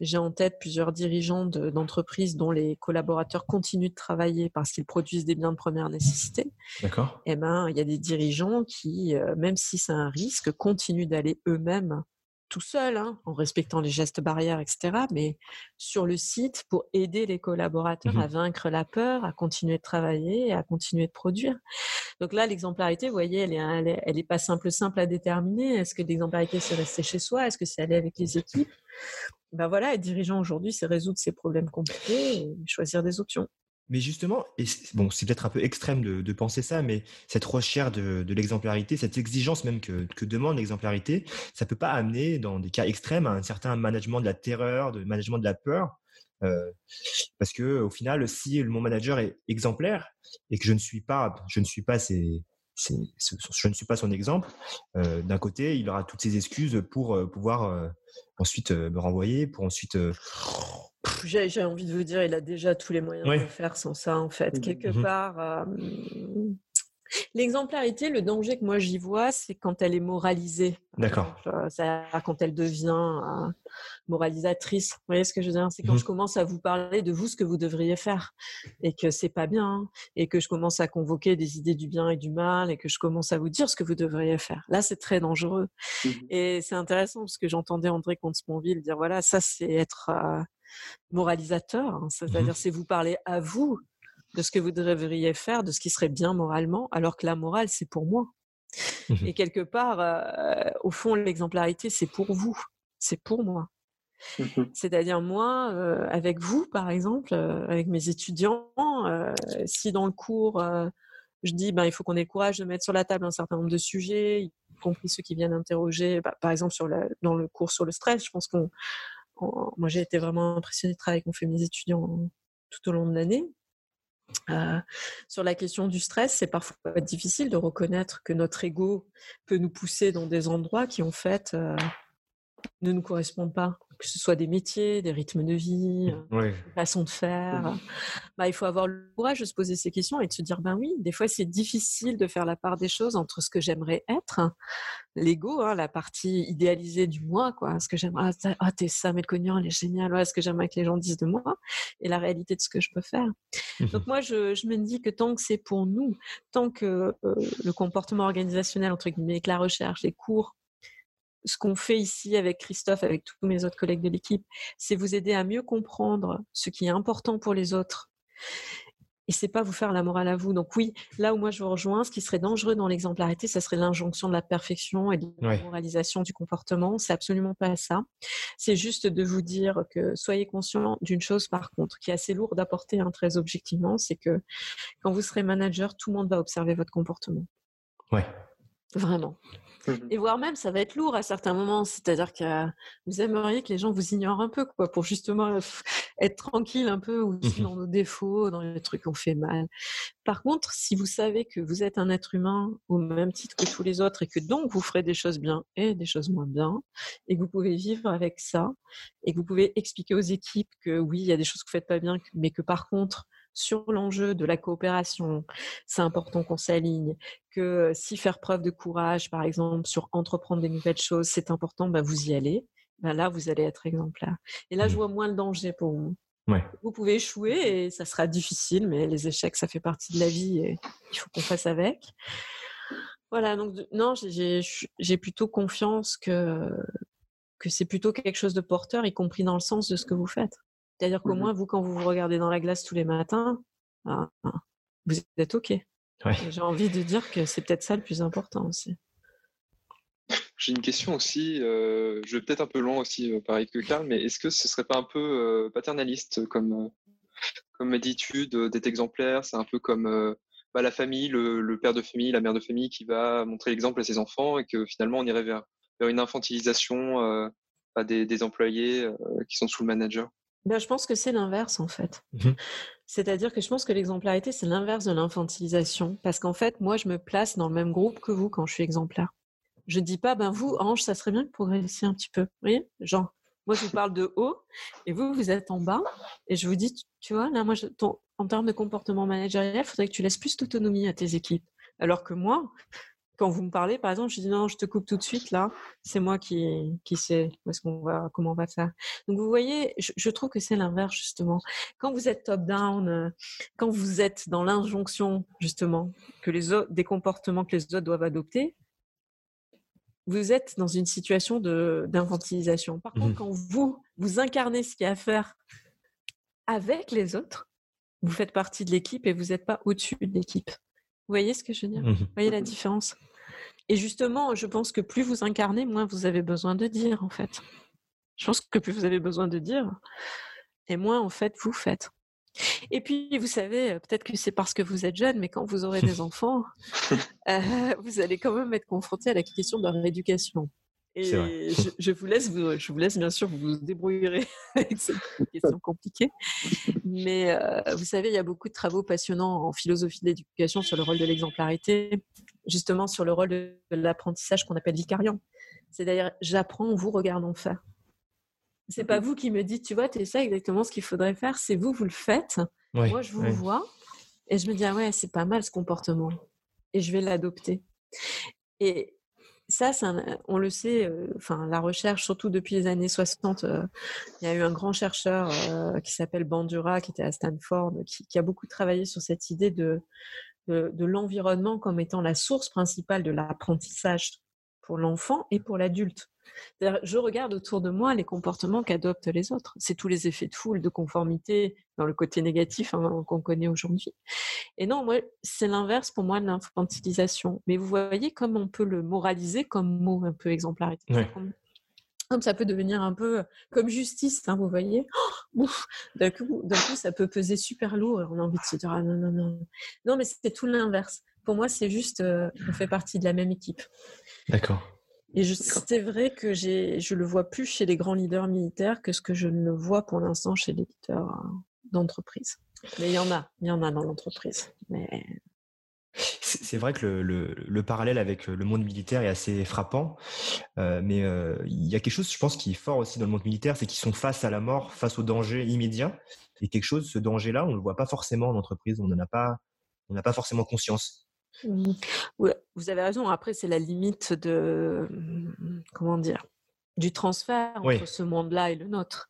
j'ai en tête plusieurs dirigeants d'entreprises dont les collaborateurs continuent de travailler parce qu'ils produisent des biens de première nécessité. D'accord. Eh ben, il y a des dirigeants qui, euh, même si c'est un risque, continuent d'aller eux-mêmes tout seul, hein, en respectant les gestes barrières, etc., mais sur le site pour aider les collaborateurs à mmh vaincre la peur, à continuer de travailler et à continuer de produire. Donc là, l'exemplarité, vous voyez, elle est, elle est, pas simple, simple à déterminer. Est-ce que l'exemplarité, c'est rester chez soi? Est-ce que c'est aller avec les équipes? Ben voilà, être dirigeant aujourd'hui, c'est résoudre ces problèmes compliqués et choisir des options. Mais justement, bon, c'est peut-être un peu extrême de, penser ça, mais cette recherche de, l'exemplarité, cette exigence même que, demande l'exemplarité, ça peut pas amener, dans des cas extrêmes, à un certain management de la terreur, de management de la peur, euh, parce que au final, si mon manager est exemplaire et que je ne suis pas, je ne suis pas je ne suis pas son exemple. Euh, d'un côté, il aura toutes ses excuses pour euh, pouvoir ensuite me renvoyer, pour ensuite j'ai envie de vous dire, il a déjà tous les moyens de le faire sans ça, en fait. Mmh Quelque mmh part, l'exemplarité, le danger que moi j'y vois, c'est quand elle est moralisée. D'accord. Quand elle devient moralisatrice. Vous voyez ce que je veux dire? C'est quand mmh je commence à vous parler de vous, ce que vous devriez faire, et que c'est pas bien, et que je commence à convoquer des idées du bien et du mal, et que je commence à vous dire ce que vous devriez faire. Là, c'est très dangereux. Et c'est intéressant parce que j'entendais André Comte-Sponville dire voilà, ça c'est être moralisateur, hein. c'est-à-dire mmh c'est vous parler à vous de ce que vous devriez faire, de ce qui serait bien moralement, alors que la morale, c'est pour moi. Mmh et quelque part, au fond, l'exemplarité, c'est pour vous, c'est pour moi. Mmh C'est-à-dire moi, avec vous, par exemple, avec mes étudiants, si dans le cours, je dis, ben, il faut qu'on ait le courage de mettre sur la table un certain nombre de sujets, y compris ceux qui viennent interroger, bah, par exemple sur dans le cours sur le stress, je pense qu'on, moi j'ai été vraiment impressionnée du travail qu'ont fait mes étudiants tout au long de l'année. Sur la question du stress, c'est parfois difficile de reconnaître que notre ego peut nous pousser dans des endroits qui en fait ne nous correspondent pas que ce soit des métiers, des rythmes de vie, mmh, euh, des façons de faire. Bah, il faut avoir le courage de se poser ces questions et de se dire, ben oui, des fois c'est difficile de faire la part des choses entre ce que j'aimerais être, l'ego, hein, la partie idéalisée du moi, quoi, ce que j'aimerais, ah, ah t'es ça, Melconian, elle est géniale, ouais, ce que j'aimerais que les gens disent de moi, et la réalité de ce que je peux faire. Mmh. Donc moi, je, je, me dis que tant que c'est pour nous, tant que euh, le comportement organisationnel, entre guillemets, que la recherche, les cours, ce qu'on fait ici avec Christophe, avec tous mes autres collègues de l'équipe, c'est vous aider à mieux comprendre ce qui est important pour les autres. Et c'est pas vous faire la morale à vous. Donc oui, là où moi je vous rejoins, ce qui serait dangereux dans l'exemplarité, ça serait l'injonction de la perfection et de la moralisation du comportement. C'est absolument pas ça. C'est juste de vous dire que soyez conscient d'une chose par contre, qui est assez lourde à porter hein, très objectivement, c'est que quand vous serez manager, tout le monde va observer votre comportement. Ouais. Vraiment. Mmh et voire même, ça va être lourd à certains moments. C'est-à-dire que vous aimeriez que les gens vous ignorent un peu, quoi, pour justement être tranquille un peu aussi mmh dans nos défauts, dans les trucs qu'on fait mal. Par contre, si vous savez que vous êtes un être humain au même titre que tous les autres et que donc vous ferez des choses bien et des choses moins bien, et que vous pouvez vivre avec ça, et que vous pouvez expliquer aux équipes que oui, il y a des choses que vous faites pas bien, mais que par contre, sur l'enjeu de la coopération, c'est important qu'on s'aligne, que si faire preuve de courage, par exemple, sur entreprendre des nouvelles choses, c'est important, bah, vous y allez. Bah, là, vous allez être exemplaire. Et là, je mmh. vois moins le danger pour vous. Vous pouvez échouer et ça sera difficile, mais les échecs, ça fait partie de la vie et il faut qu'on fasse avec. Voilà, donc non, j'ai plutôt confiance que, que c'est plutôt quelque chose de porteur, y compris dans le sens de ce que vous faites. C'est-à-dire qu'au mmh moins, vous, quand vous vous regardez dans la glace tous les matins, ben, vous êtes OK. J'ai envie de dire que c'est peut-être ça le plus important aussi. J'ai une question aussi, euh, je vais peut-être un peu loin aussi, euh, pareil que Karl, mais est-ce que ce serait pas un peu euh, paternaliste comme, comme attitude d'être exemplaire? C'est un peu comme bah, la famille, le, père de famille, la mère de famille qui va montrer l'exemple à ses enfants et que finalement on irait vers, vers une infantilisation des, des, employés qui sont sous le manager? Ben, je pense que c'est l'inverse en fait. Mmh C'est-à-dire que je pense que l'exemplarité, c'est l'inverse de l'infantilisation. Parce qu'en fait, moi, je me place dans le même groupe que vous quand je suis exemplaire. Je dis pas, ben vous, Ange, ça serait bien de progresser un petit peu. Vous voyez? Genre, moi, je vous parle de haut et vous, vous êtes en bas. Et je vous dis, tu vois, là, moi, en termes de comportement managérial, il faudrait que tu laisses plus d'autonomie à tes équipes. Alors que moi, quand vous me parlez, par exemple, je dis non, je te coupe tout de suite là. C'est moi qui, qui sais où est-ce qu'on va, comment on va faire. Donc vous voyez, je, trouve que c'est l'inverse justement. Quand vous êtes top-down, euh, quand vous êtes dans l'injonction justement que les autres, des comportements que les autres doivent adopter, vous êtes dans une situation de d'infantilisation. Par contre, mmh quand vous vous incarnez ce qu'il y a à faire avec les autres, vous faites partie de l'équipe et vous n'êtes pas au-dessus de l'équipe. Vous voyez ce que je veux dire? Mmh Vous voyez la différence? Et justement, je pense que plus vous incarnez, moins vous avez besoin de dire, en fait. Je pense que plus vous avez besoin de dire, et moins, en fait, vous faites. Et puis, vous savez, peut-être que c'est parce que vous êtes jeune, mais quand vous aurez des <laughs> enfants, euh, vous allez quand même être confronté à la question de leur éducation. Et je, vous laisse, je vous laisse bien sûr vous débrouillerez <laughs> avec cette question compliquée. Mais euh, vous savez, il y a beaucoup de travaux passionnants en philosophie de l'éducation sur le rôle de l'exemplarité, justement sur le rôle de l'apprentissage qu'on appelle vicariant. C'est d'ailleurs, j'apprends en vous regardant faire. C'est pas vous qui me dites, tu vois, tu ça exactement ce qu'il faudrait faire, c'est vous, vous le faites. Moi, je vous vois et je me dis, ah ouais, c'est pas mal ce comportement. Et je vais l'adopter. Et ça, on le sait, euh, enfin la recherche, surtout depuis les années 60, euh, il y a eu un grand chercheur euh, qui s'appelle Bandura, qui était à Stanford, qui, a beaucoup travaillé sur cette idée de, de, l'environnement comme étant la source principale de l'apprentissage pour l'enfant et pour l'adulte. Je regarde autour de moi les comportements qu'adoptent les autres. C'est tous les effets de foule, de conformité, dans le côté négatif hein, qu'on connaît aujourd'hui. Et non, moi, c'est l'inverse pour moi de l'infantilisation. Mais vous voyez comme on peut le moraliser comme mot un peu exemplarité. Comme ça peut devenir un peu comme justice, hein, vous voyez. Oh, d'un coup, coup, ça peut peser super lourd et on a envie de se dire ah non, non, non. Non, mais c'est tout l'inverse. Pour moi, c'est juste, euh, on fait partie de la même équipe. D'accord. Et c'est vrai que je le vois plus chez les grands leaders militaires que ce que je ne vois pour l'instant chez les leaders euh, d'entreprise. Mais il y en a, il y en a dans l'entreprise. Mais c'est vrai que le, parallèle avec le monde militaire est assez frappant, euh, mais il y a quelque chose, je pense, qui est fort aussi dans le monde militaire, c'est qu'ils sont face à la mort, face au danger immédiat. Et quelque chose, ce danger-là, on ne le voit pas forcément en entreprise, on n'en a pas, on n'a pas forcément conscience. Mmh. vous avez raison. Après, c'est la limite de mmh, comment dire du transfert entre ce monde-là et le nôtre.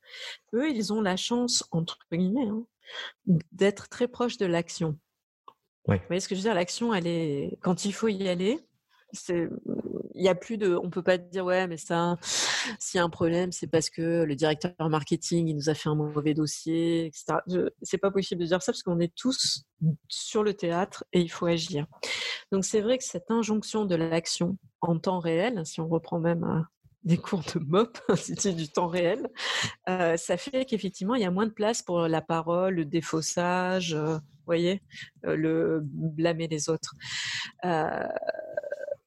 Eux, ils ont la chance, entre guillemets, hein, d'être très proches de l'action. Vous voyez ce que je veux dire? L'action, elle est quand il faut y aller. Il y a plus de, on peut pas dire ouais, mais ça, s'il y a un problème, c'est parce que le directeur marketing il nous a fait un mauvais dossier, etc. C'est pas possible de dire ça parce qu'on est tous sur le théâtre et il faut agir. Donc c'est vrai que cette injonction de l'action en temps réel, si on reprend même euh, des cours de MOP, c'était <laughs> du temps réel, euh, ça fait qu'effectivement, il y a moins de place pour la parole, le défaussage, euh, voyez, le blâmer les autres.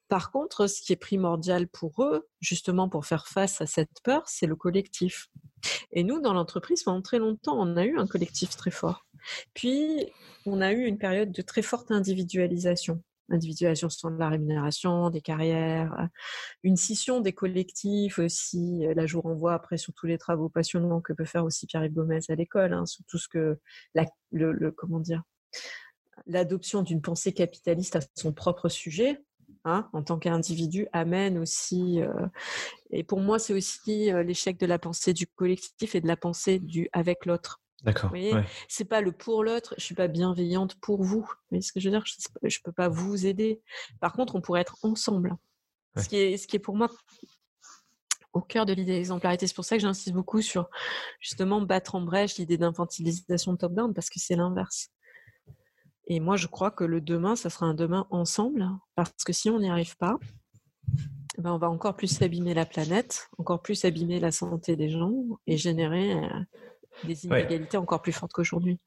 Par contre, ce qui est primordial pour eux, justement pour faire face à cette peur, c'est le collectif. Et nous, dans l'entreprise, pendant très longtemps, on a eu un collectif très fort. Puis, on a eu une période de très forte individualisation. Individualisation sur la rémunération, des carrières, une scission des collectifs aussi. Là, je vous renvoie après sur tous les travaux passionnants que peut faire aussi Pierre-Yves Gomez à l'école, hein, sur tout ce que, le comment dire, l'adoption d'une pensée capitaliste à son propre sujet, Hein, en tant qu'individu amène aussi. Euh, et pour moi, c'est aussi euh, l'échec de la pensée du collectif et de la pensée du avec l'autre. D'accord. Vous c'est pas le pour l'autre. Je suis pas bienveillante pour vous. Vous voyez ce que je veux dire? Je, ne peux pas vous aider. Par contre, on pourrait être ensemble. Ce qui est, ce qui est pour moi au cœur de l'idée d'exemplarité. C'est pour ça que j'insiste beaucoup sur justement battre en brèche l'idée d'infantilisation top-down parce que c'est l'inverse. Et moi, je crois que le demain, ça sera un demain ensemble, parce que si on n'y arrive pas, ben on va encore plus abîmer la planète, encore plus abîmer la santé des gens et générer euh, des inégalités encore plus fortes qu'aujourd'hui.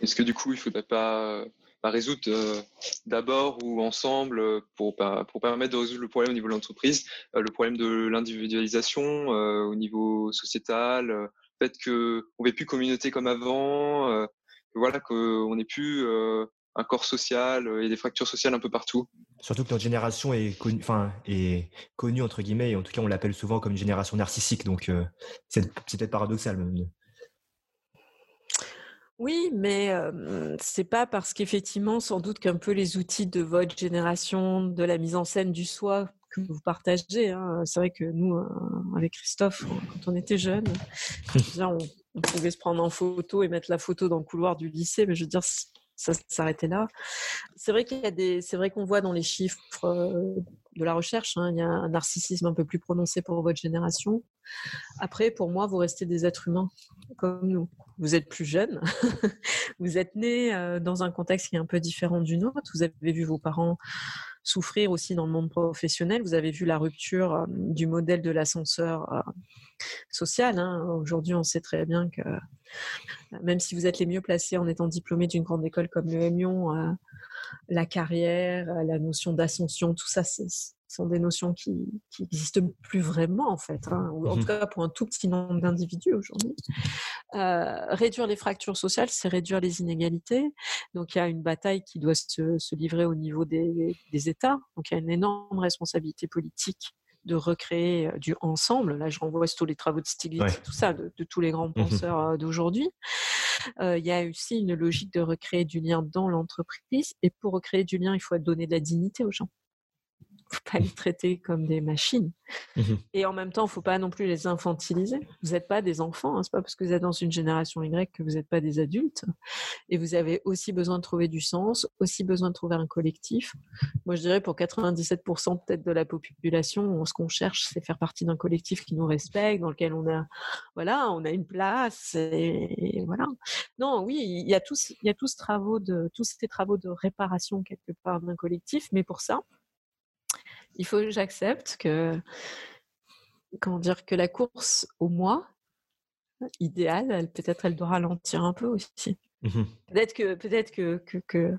Est-ce que du coup, il ne faudrait pas, résoudre euh, d'abord ou ensemble pour, pour permettre de résoudre le problème au niveau de l'entreprise, euh, le problème de l'individualisation au niveau sociétal, le fait qu'on ne fait plus communauté comme avant, voilà qu'on n'ait plus euh, un corps social et des fractures sociales un peu partout. Surtout que notre génération est connue, enfin, est connue entre guillemets, et en tout cas on l'appelle souvent comme une génération narcissique, donc euh, c'est peut-être paradoxal même. Oui, mais c'est pas parce qu'effectivement, sans doute qu'un peu les outils de votre génération, de la mise en scène du soi que vous partagez. Hein, c'est vrai que nous, avec Christophe, quand on était jeunes, <laughs> on, on pouvait se prendre en photo et mettre la photo dans le couloir du lycée, mais je veux dire, ça s'arrêtait là. C'est vrai qu'il y a des, c'est vrai qu'on voit dans les chiffres euh, de la recherche, hein, il y a un narcissisme un peu plus prononcé pour votre génération. Après, pour moi, vous restez des êtres humains comme nous. Vous êtes plus jeunes, <laughs> vous êtes nés euh, dans un contexte qui est un peu différent du nôtre. Vous avez vu vos parents souffrir aussi dans le monde professionnel. Vous avez vu la rupture euh, du modèle de l'ascenseur euh, social. Hein. Aujourd'hui, on sait très bien que même si vous êtes les mieux placés en étant diplômé d'une grande école comme le Lyon, la carrière, la notion d'ascension, tout ça, c'est sont des notions qui n'existent plus vraiment en fait, hein, ou en tout mmh cas pour un tout petit nombre d'individus aujourd'hui. Euh, réduire les fractures sociales, c'est réduire les inégalités. Donc il y a une bataille qui doit se, livrer au niveau des, États. Donc il y a une énorme responsabilité politique de recréer du ensemble. Là, je renvoie tous les travaux de Stiglitz, tout ça, de, tous les grands mmh penseurs euh, d'aujourd'hui. il y a aussi une logique de recréer du lien dans l'entreprise. Et pour recréer du lien, il faut donner de la dignité aux gens faut pas les traiter comme des machines. Mmh et en même temps, il faut pas non plus les infantiliser. Vous n'êtes pas des enfants, hein, c'est pas parce que vous êtes dans une génération Y que vous n'êtes pas des adultes. Et vous avez aussi besoin de trouver du sens, aussi besoin de trouver un collectif. Moi, je dirais pour 97% peut-être de la population, ce qu'on cherche, c'est faire partie d'un collectif qui nous respecte, dans lequel on a, voilà, on a une place. Et, voilà. Non, oui, il y a tous, il y a tous travaux de, tous ces travaux de réparation quelque part d'un collectif, mais pour ça, il faut que j'accepte que, comment dire, que la course au moi, idéale, peut-être elle doit ralentir un peu aussi. Mmh peut-être que, peut-être que, que,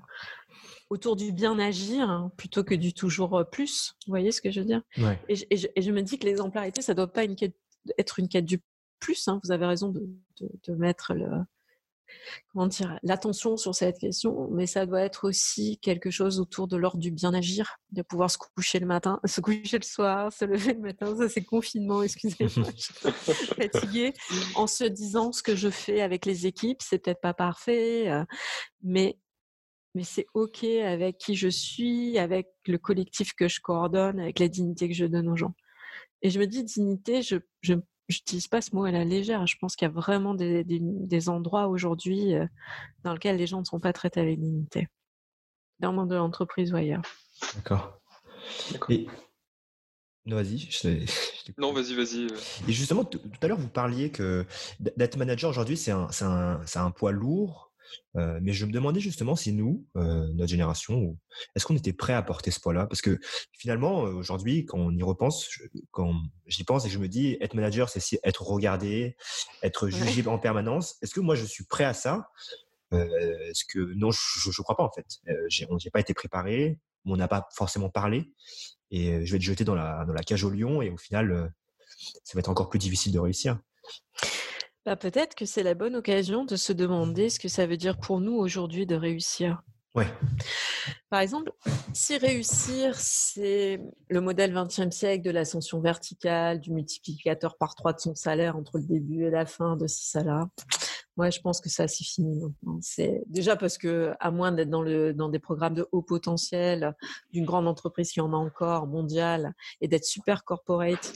autour du bien agir hein, plutôt que du toujours plus. Vous voyez ce que je veux dire? Et, je, me dis que l'exemplarité, ça ne doit pas être une quête du plus. Hein. Vous avez raison de, de mettre le, comment dire, l'attention sur cette question, mais ça doit être aussi quelque chose autour de l'ordre du bien agir, de pouvoir se coucher le matin, <laughs> se coucher le soir, se lever le matin, ça c'est confinement, excusez-moi, fatiguée, en se disant ce que je fais avec les équipes, c'est peut-être pas parfait, euh, mais mais c'est ok avec qui je suis, avec le collectif que je coordonne, avec la dignité que je donne aux gens. Et je me dis dignité, je, je j'utilise pas ce mot à la légère. Je pense qu'il y a vraiment des, des, endroits aujourd'hui euh, dans lesquels les gens ne sont pas traités avec dignité, dans le monde de l'entreprise ou ailleurs. D'accord. Et... Non, vas-y. <laughs> non, vas-y, vas-y. Euh. Et justement, tout à l'heure, vous parliez que d'être manager aujourd'hui, c'est un, un, un, poids lourd euh, mais je me demandais justement si nous, euh, notre génération, est-ce qu'on était prêt à porter ce poids-là? Parce que finalement, euh, aujourd'hui, quand on y repense, quand j'y pense et que je me dis, être manager, c'est être regardé, être jugé en permanence. Est-ce que moi, je suis prêt à ça? Est-ce que non, je ne crois pas en fait. on n'y a pas été préparé, on n'a pas forcément parlé, et je vais être jeté dans la, dans la cage au lion, et au final, ça va être encore plus difficile de réussir. Bah, peut-être que c'est la bonne occasion de se demander ce que ça veut dire pour nous aujourd'hui de réussir. Ouais. Par exemple, si réussir, c'est le modèle 20e siècle de l'ascension verticale, du multiplicateur par 3 de son salaire entre le début et la fin de ce salaire, moi, je pense que ça, c'est fini maintenant. C'est déjà parce que, à moins d'être dans, le, dans des programmes de haut potentiel d'une grande entreprise qui en a encore, mondiale, et d'être super corporate,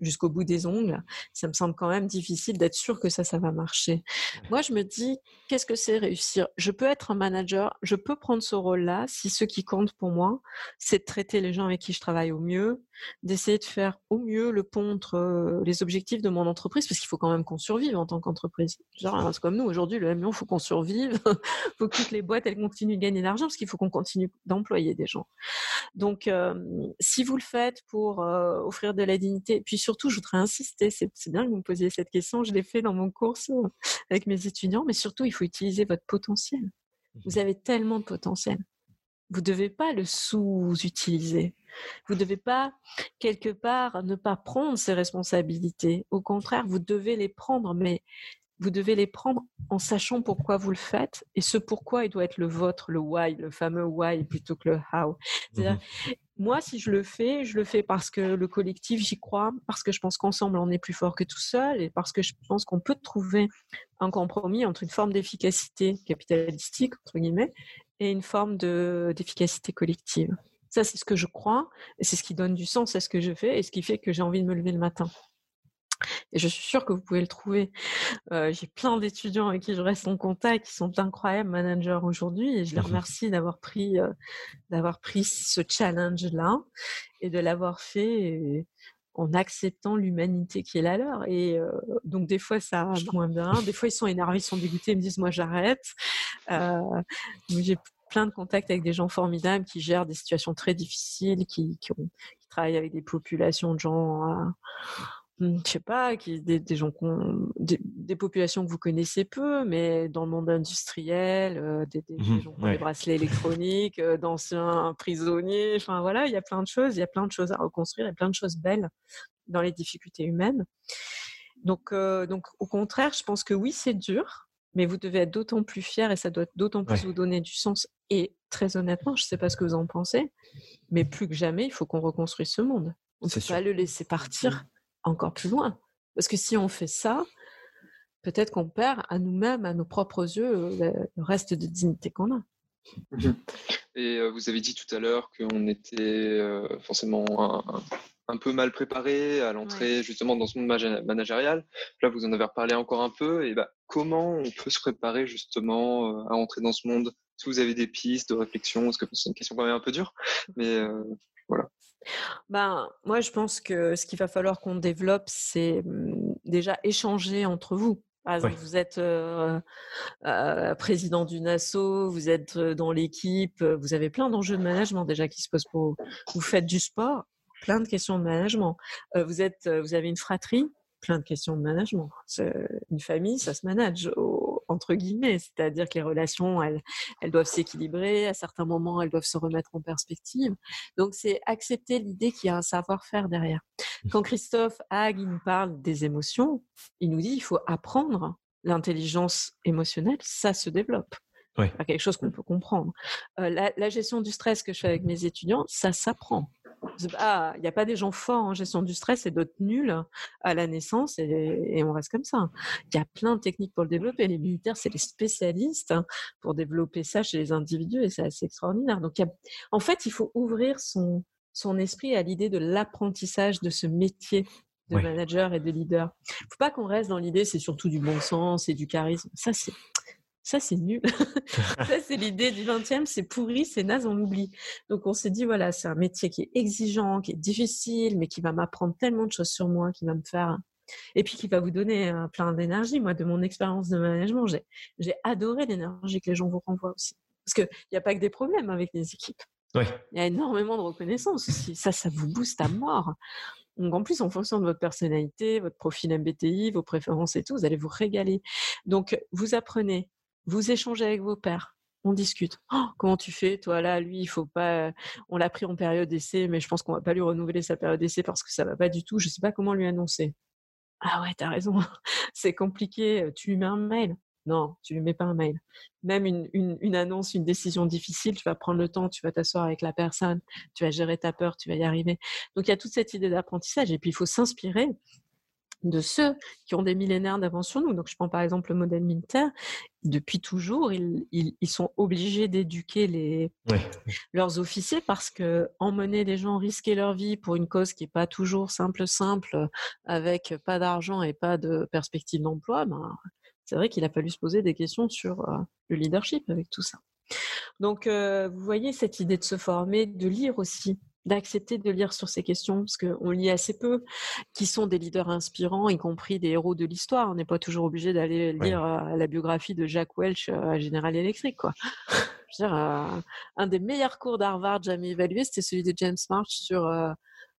jusqu'au bout des ongles, ça me semble quand même difficile d'être sûr que ça, ça va marcher. Moi, je me dis, qu'est-ce que c'est réussir? Je peux être un manager, je peux prendre ce rôle-là si ce qui compte pour moi, c'est de traiter les gens avec qui je travaille au mieux, d'essayer de faire au mieux le pont entre euh, les objectifs de mon entreprise, parce qu'il faut quand même qu'on survive en tant qu'entreprise. Genre, c'est comme nous, aujourd'hui, le M il faut qu'on survive, il <laughs> faut que toutes les boîtes, elles continuent de gagner de l'argent, parce qu'il faut qu'on continue d'employer des gens. Donc, euh, si vous le faites pour euh, offrir de la dignité, puis surtout, je voudrais insister, c'est bien que vous me posiez cette question, je l'ai fait dans mon cours avec mes étudiants, mais surtout, il faut utiliser votre potentiel. Vous mmh avez tellement de potentiel. Vous ne devez pas le sous-utiliser. Vous ne devez pas, quelque part, ne pas prendre ces responsabilités. Au contraire, vous devez les prendre, mais vous devez les prendre en sachant pourquoi vous le faites et ce pourquoi il doit être le vôtre, le why, le fameux why plutôt que le how. Mmh moi, si je le fais, je le fais parce que le collectif, j'y crois, parce que je pense qu'ensemble, on est plus fort que tout seul et parce que je pense qu'on peut trouver un compromis entre une forme d'efficacité capitalistique, entre guillemets, et une forme d'efficacité collective. Ça, c'est ce que je crois et c'est ce qui donne du sens à ce que je fais et ce qui fait que j'ai envie de me lever le matin. Et je suis sûre que vous pouvez le trouver. Euh, j'ai plein d'étudiants avec qui je reste en contact qui sont d'incroyables managers aujourd'hui et je les mmh remercie d'avoir pris, euh, d'avoir pris ce challenge-là et de l'avoir fait en acceptant l'humanité qui est la leur. Et euh, donc, des fois, ça va moins bien. Des fois, ils sont énervés, ils sont dégoûtés, ils me disent, moi, j'arrête. j'ai plein de contacts avec des gens formidables qui gèrent des situations très difficiles, qui, qui, ont, qui travaillent avec des populations de gens je sais pas, qui, des, des gens des, populations que vous connaissez peu, mais dans le monde industriel, euh, des, des, mmh gens qui ont des bracelets électroniques, euh, d'anciens prisonniers, enfin voilà, il y a plein de choses, il y a plein de choses à reconstruire, il y a plein de choses belles dans les difficultés humaines. Donc, euh, donc au contraire, je pense que oui, c'est dur, mais vous devez être d'autant plus fier et ça doit d'autant plus vous donner du sens. Et très honnêtement, je ne sais pas ce que vous en pensez, mais plus que jamais, il faut qu'on reconstruise ce monde. On ne peut pas le laisser partir encore plus loin. Parce que si on fait ça, peut-être qu'on perd à nous-mêmes, à nos propres yeux, le reste de dignité qu'on a. Mmh Et vous avez dit tout à l'heure qu'on était forcément un, peu mal préparé à l'entrée justement dans ce monde managérial. Là, vous en avez reparlé encore un peu. Et bah, comment on peut se préparer justement à entrer dans ce monde? Si vous avez des pistes de réflexion, parce que c'est une question quand même un peu dure, mais voilà. Ben, moi, je pense que ce qu'il va falloir qu'on développe, c'est mmh, déjà échanger entre vous. Par exemple, vous êtes euh, euh, président d'une asso, vous êtes dans l'équipe, vous avez plein d'enjeux de management déjà qui se posent pour vous. Vous faites du sport, plein de questions de management. vous êtes, vous avez une fratrie, plein de questions de management. Une famille, ça se manage entre guillemets, c'est-à-dire que les relations, elles, elles doivent s'équilibrer, à certains moments, elles doivent se remettre en perspective. Donc, c'est accepter l'idée qu'il y a un savoir-faire derrière. Mmh. Quand Christophe Hague nous parle des émotions, il nous dit il faut apprendre l'intelligence émotionnelle, ça se développe. Oui. Quelque chose qu'on peut comprendre. la, la gestion du stress que je fais avec mes étudiants, ça s'apprend il n'y a pas des gens forts en gestion du stress et d'autres nuls à la naissance et, on reste comme ça. Il y a plein de techniques pour le développer. Les militaires, c'est les spécialistes pour développer ça chez les individus et c'est assez extraordinaire. Donc, en fait, il faut ouvrir son, son esprit à l'idée de l'apprentissage de ce métier de manager et de leader. Il ne faut pas qu'on reste dans l'idée, c'est surtout du bon sens et du charisme. Ça, c'est ça c'est nul. <laughs> ça c'est l'idée du 20e, c'est pourri, c'est naze, on l'oublie. Donc on s'est dit voilà, c'est un métier qui est exigeant, qui est difficile, mais qui va m'apprendre tellement de choses sur moi, qui va me faire et puis qui va vous donner euh, plein d'énergie. Moi, de mon expérience de management, j'ai adoré l'énergie que les gens vous renvoient aussi. Parce qu'il n'y a pas que des problèmes avec les équipes. Il y a énormément de reconnaissance aussi. Ça, ça vous booste à mort. Donc en plus, en fonction de votre personnalité, votre profil MBTI, vos préférences et tout, vous allez vous régaler. Donc vous apprenez vous échangez avec vos pères. On discute. «Oh, comment tu fais Toi, là, lui, il faut pas. On l'a pris en période d'essai, mais je pense qu'on va pas lui renouveler sa période d'essai parce que ça va pas du tout. Je sais pas comment lui annoncer. Ah ouais, tu as raison. <laughs> C'est compliqué. Tu lui mets un mail? Non, tu lui mets pas un mail. Même une, une, annonce, une décision difficile, tu vas prendre le temps, tu vas t'asseoir avec la personne, tu vas gérer ta peur, tu vas y arriver. Donc il y a toute cette idée d'apprentissage et puis il faut s'inspirer de ceux qui ont des millénaires d'avance sur nous. Donc, je prends par exemple le modèle militaire. Depuis toujours, ils, sont obligés d'éduquer les, leurs officiers parce que emmener des gens risquer leur vie pour une cause qui n'est pas toujours simple, simple, avec pas d'argent et pas de perspective d'emploi, ben, c'est vrai qu'il a fallu se poser des questions sur euh, le leadership avec tout ça. Donc, euh, vous voyez cette idée de se former, de lire aussi d'accepter de lire sur ces questions, parce qu'on lit assez peu, qui sont des leaders inspirants, y compris des héros de l'histoire. On n'est pas toujours obligé d'aller lire euh, la biographie de Jack Welch euh, à General Electric. Quoi. <laughs> Je veux dire, euh, un des meilleurs cours d'Harvard jamais évalué, c'était celui de James March sur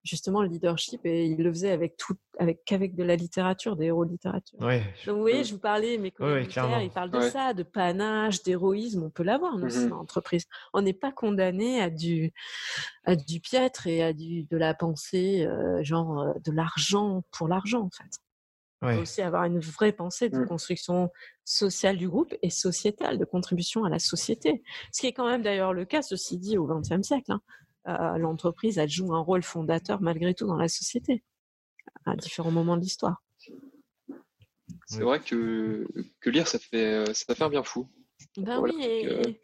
justement le leadership et il le faisait avec tout, avec qu'avec de la littérature, des héros de littérature. Donc vous voyez, je vous parlais, mes collègues ils parlent de ça, de panache, d'héroïsme, on peut l'avoir dans mmh entreprise. On n'est pas condamné à du, à du piètre et à du, de la pensée, euh, genre euh, de l'argent pour l'argent en fait. Il faut aussi avoir une vraie pensée de mmh. construction sociale du groupe et sociétale, de contribution à la société. Ce qui est quand même d'ailleurs le cas, ceci dit, au XXe siècle. Hein. Euh, l'entreprise, elle joue un rôle fondateur malgré tout dans la société, à différents moments de l'histoire. C'est vrai que, que lire, ça fait, ça fait un bien fou. Ben oui, et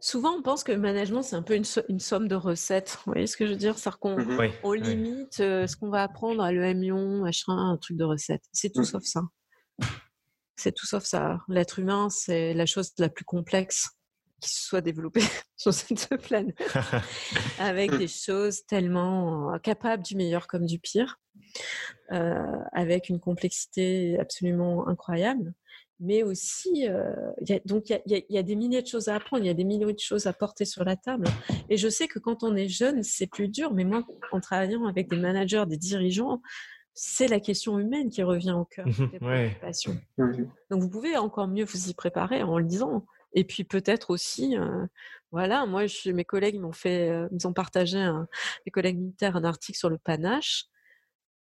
souvent on pense que le management c'est un peu une, somme de recettes. Vous voyez ce que je veux dire? C'est qu'on mmh on limite euh, ce qu'on va apprendre à l'EM Lyon, machin, un truc de recettes. C'est tout mmh. sauf ça. C'est tout sauf ça. L'être humain, c'est la chose la plus complexe qui soit développé <laughs> sur cette planète, <laughs> avec des choses tellement capables du meilleur comme du pire, euh, avec une complexité absolument incroyable. Mais aussi, euh, y a, donc il y, y, a des milliers de choses à apprendre, il y a des milliers de choses à porter sur la table. Et je sais que quand on est jeune, c'est plus dur. Mais moi, en travaillant avec des managers, des dirigeants, c'est la question humaine qui revient au cœur des préoccupations. Donc vous pouvez encore mieux vous y préparer en le disant. Et puis peut-être aussi, euh, voilà, moi, je, mes collègues m'ont fait, euh, ils ont partagé, un, mes collègues militaires, un article sur le panache,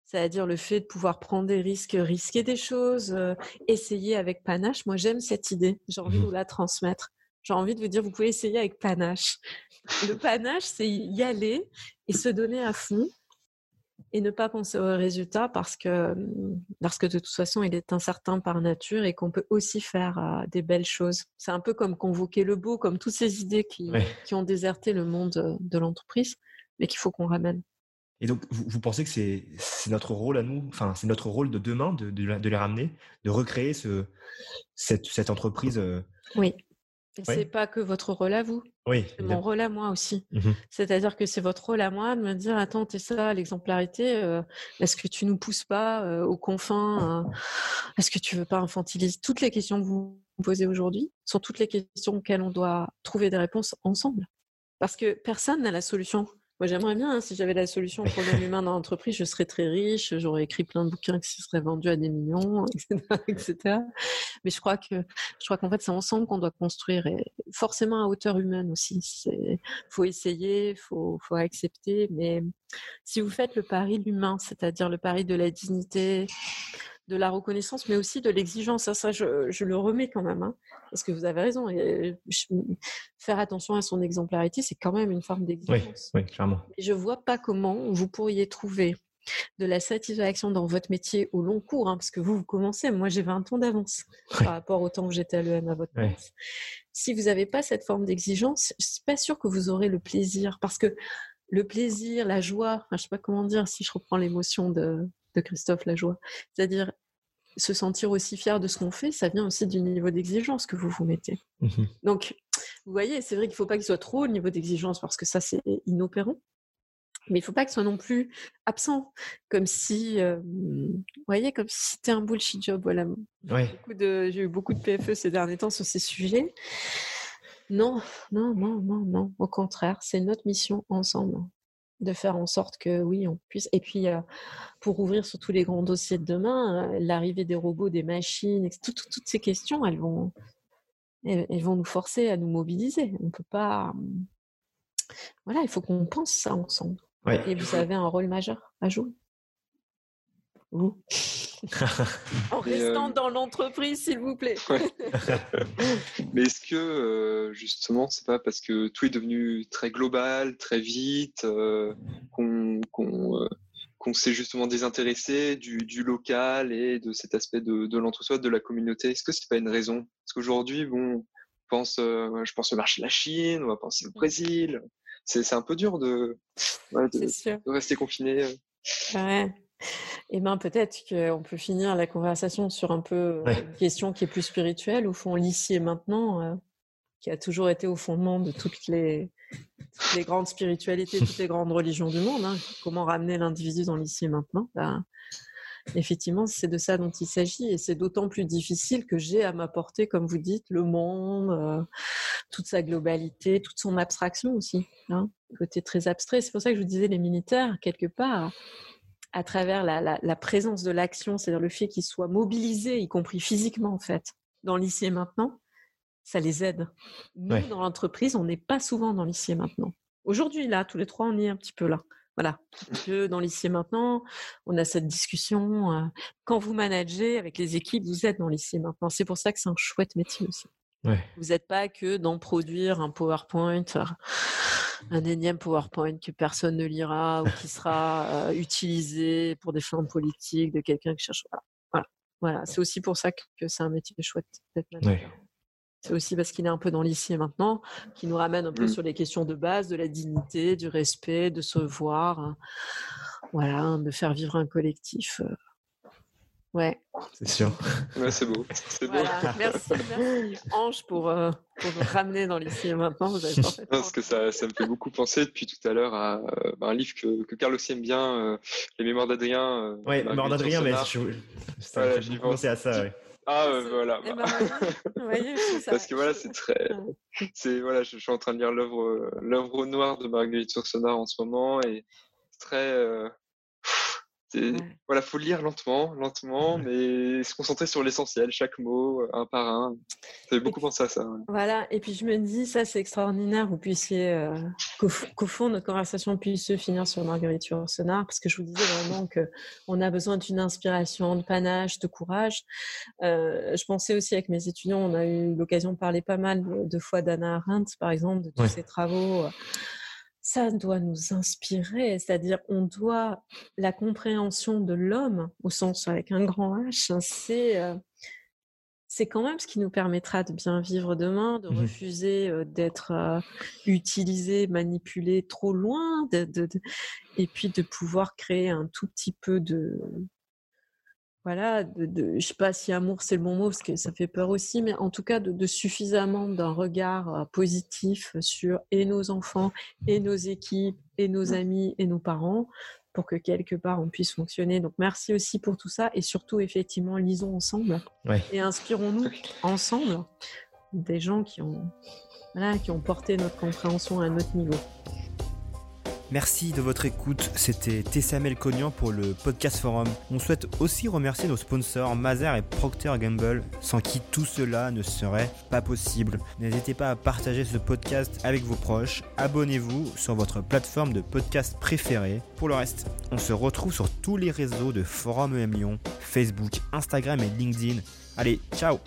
c'est-à-dire le fait de pouvoir prendre des risques, risquer des choses, euh, essayer avec panache. Moi, j'aime cette idée. J'ai envie de vous la transmettre. J'ai envie de vous dire, vous pouvez essayer avec panache. Le panache, c'est y aller et se donner à fond Et ne pas penser au résultat parce que, parce que de toute façon, il est incertain par nature et qu'on peut aussi faire euh, des belles choses. C'est un peu comme convoquer le beau, comme toutes ces idées qui, qui ont déserté le monde de l'entreprise, mais qu'il faut qu'on ramène. Et donc, vous, pensez que c'est notre rôle à nous, enfin, c'est notre rôle de demain de, de, les ramener, de recréer ce, cette, cette entreprise euh, Oui. Et c'est pas que votre rôle à vous. Oui. C'est mon rôle à moi aussi. Mmh C'est-à-dire que c'est votre rôle à moi de me dire attends, t'es ça, l'exemplarité, euh, est-ce que tu nous pousses pas euh, aux confins Est-ce que tu veux pas infantiliser Toutes les questions que vous posez aujourd'hui sont toutes les questions auxquelles on doit trouver des réponses ensemble? Parce que personne n'a la solution. Moi, j'aimerais bien, hein, si j'avais la solution au problème humain dans l'entreprise, je serais très riche, j'aurais écrit plein de bouquins qui seraient vendus à des millions, <laughs> etc. Mais je crois que, je crois qu'en fait, c'est ensemble qu'on doit construire, et forcément à hauteur humaine aussi. Il faut essayer, faut, faut accepter, mais si vous faites le pari de l'humain, c'est-à-dire le pari de la dignité, de la reconnaissance, mais aussi de l'exigence. Ça, je, le remets quand même, hein, parce que vous avez raison. Et faire attention à son exemplarité, c'est quand même une forme d'exigence. Oui, clairement. je ne vois pas comment vous pourriez trouver de la satisfaction dans votre métier au long cours, hein, parce que vous, vous commencez, moi j'ai 20 ans d'avance par rapport au temps où j'étais à l'EM à votre place. Si vous n'avez pas cette forme d'exigence, je ne suis pas sûre que vous aurez le plaisir, parce que le plaisir, la joie, je ne sais pas comment dire si je reprends l'émotion de, de Christophe Lajoie. C'est-à-dire se sentir aussi fier de ce qu'on fait, ça vient aussi du niveau d'exigence que vous vous mettez. Mmh Donc, vous voyez, c'est vrai qu'il ne faut pas qu'il soit trop au niveau d'exigence parce que ça, c'est inopérant. Mais il ne faut pas qu'il soit non plus absent, comme si, euh, vous voyez, comme si c'était un bullshit job. Voilà. J'ai eu beaucoup de PFE ces derniers temps sur ces sujets. Non, non, non, non, non. Au contraire, c'est notre mission ensemble de faire en sorte que oui, on puisse. Et puis, euh, pour ouvrir sur tous les grands dossiers de demain, euh, l'arrivée des robots, des machines, toutes ces questions, elles vont, elles, vont nous forcer à nous mobiliser. On peut pas. Voilà, il faut qu'on pense ça ensemble. Et vous avez un rôle majeur à jouer. Vous. <laughs> en restant euh, dans l'entreprise, s'il vous plaît. <laughs> Mais est-ce que euh, justement, c'est pas parce que tout est devenu très global, très vite, euh, qu'on s'est justement désintéressé du, du, local et de cet aspect de, de l'entre-soi, de la communauté? Est-ce que c'est pas une raison? Parce qu'aujourd'hui, bon, pense, je pense au marché de la Chine, on va penser au Brésil. C'est un peu dur de, de, rester confiné. Ouais. Eh bien, peut-être qu'on peut finir la conversation sur un peu euh, une question qui est plus spirituelle, au fond, l'ici et maintenant, euh, qui a toujours été au fondement de toutes les, les grandes spiritualités, toutes les <laughs> grandes religions du monde. Hein. Comment ramener l'individu dans l'ici et maintenant? Ben, Effectivement, c'est de ça dont il s'agit et c'est d'autant plus difficile que j'ai à m'apporter, comme vous dites, le monde, euh, toute sa globalité, toute son abstraction aussi. Hein, côté très abstrait. C'est pour ça que je vous disais, les militaires, quelque part, à travers la, présence de l'action, c'est-à-dire le fait qu'ils soient mobilisés, y compris physiquement en fait, dans l'ici et maintenant, ça les aide. Nous, dans l'entreprise, on n'est pas souvent dans l'ici et maintenant. Aujourd'hui, là, tous les trois, on est un petit peu là. Voilà, que dans l'ici et maintenant, on a cette discussion. Euh, quand vous managez avec les équipes, vous êtes dans l'ici et maintenant. C'est pour ça que c'est un chouette métier aussi. Vous n'êtes pas que dans produire un PowerPoint, un énième PowerPoint que personne ne lira ou qui sera euh, utilisé pour des fins politiques de quelqu'un qui cherche. Voilà. voilà. C'est aussi pour ça que, c'est un métier chouette d'être C'est aussi parce qu'il est un peu dans l'ici et maintenant, qui nous ramène un peu mmh. sur les questions de base, de la dignité, du respect, de se voir, hein. voilà, de faire vivre un collectif. Ouais. C'est sûr. Ouais, c'est beau. C'est beau. Merci, merci, Ange pour, euh, pour nous ramener dans l'ici et maintenant. Vous avez Parce que ça, ça, me fait beaucoup penser depuis tout à l'heure à euh, un livre que, que Carlos aime bien, euh, Les Mémoires d'Adrien. oui, Les Mémoires d'Adrien, mais je, ça j'ai pensé à ça. Ouais. Ah voilà. Bah. Parce que voilà, c'est très, c'est voilà, je, suis en train de lire l'œuvre, l'œuvre noire de Marguerite Yourcenar en ce moment et c'est très, voilà, faut lire lentement, lentement, mais se concentrer sur l'essentiel, chaque mot, euh, un par un. Ça fait beaucoup penser à ça. Voilà, et puis je me dis, ça c'est extraordinaire, vous puissiez, euh, qu'au fond, notre conversation puisse se finir sur Marguerite Yourcenar, parce que je vous disais vraiment qu'on a besoin d'une inspiration, de panache, de courage. Euh, je pensais aussi avec mes étudiants, on a eu l'occasion de parler pas mal de, fois d'Anna Arendt, par exemple, de tous ses travaux ça doit nous inspirer, c'est-à-dire on doit la compréhension de l'homme au sens avec un grand H, hein, c'est euh, c'est quand même ce qui nous permettra de bien vivre demain, de mmh refuser euh, d'être euh, utilisé, manipulé trop loin, et puis de pouvoir créer un tout petit peu de, voilà, de, je sais pas si amour c'est le bon mot parce que ça fait peur aussi, mais en tout cas de, suffisamment d'un regard euh, positif sur et nos enfants, et nos équipes, et nos amis, et nos parents, pour que quelque part on puisse fonctionner. Donc merci aussi pour tout ça et surtout effectivement lisons ensemble et inspirons-nous ensemble des gens qui ont, voilà, qui ont porté notre compréhension à un autre niveau. Merci de votre écoute, c'était Tessamel Cognan pour le Podcast Forum. On souhaite aussi remercier nos sponsors Mazer et Procter Gamble, sans qui tout cela ne serait pas possible. N'hésitez pas à partager ce podcast avec vos proches, abonnez-vous sur votre plateforme de podcast préférée. Pour le reste, on se retrouve sur tous les réseaux de Forum EM Lyon, Facebook, Instagram et LinkedIn. Allez, ciao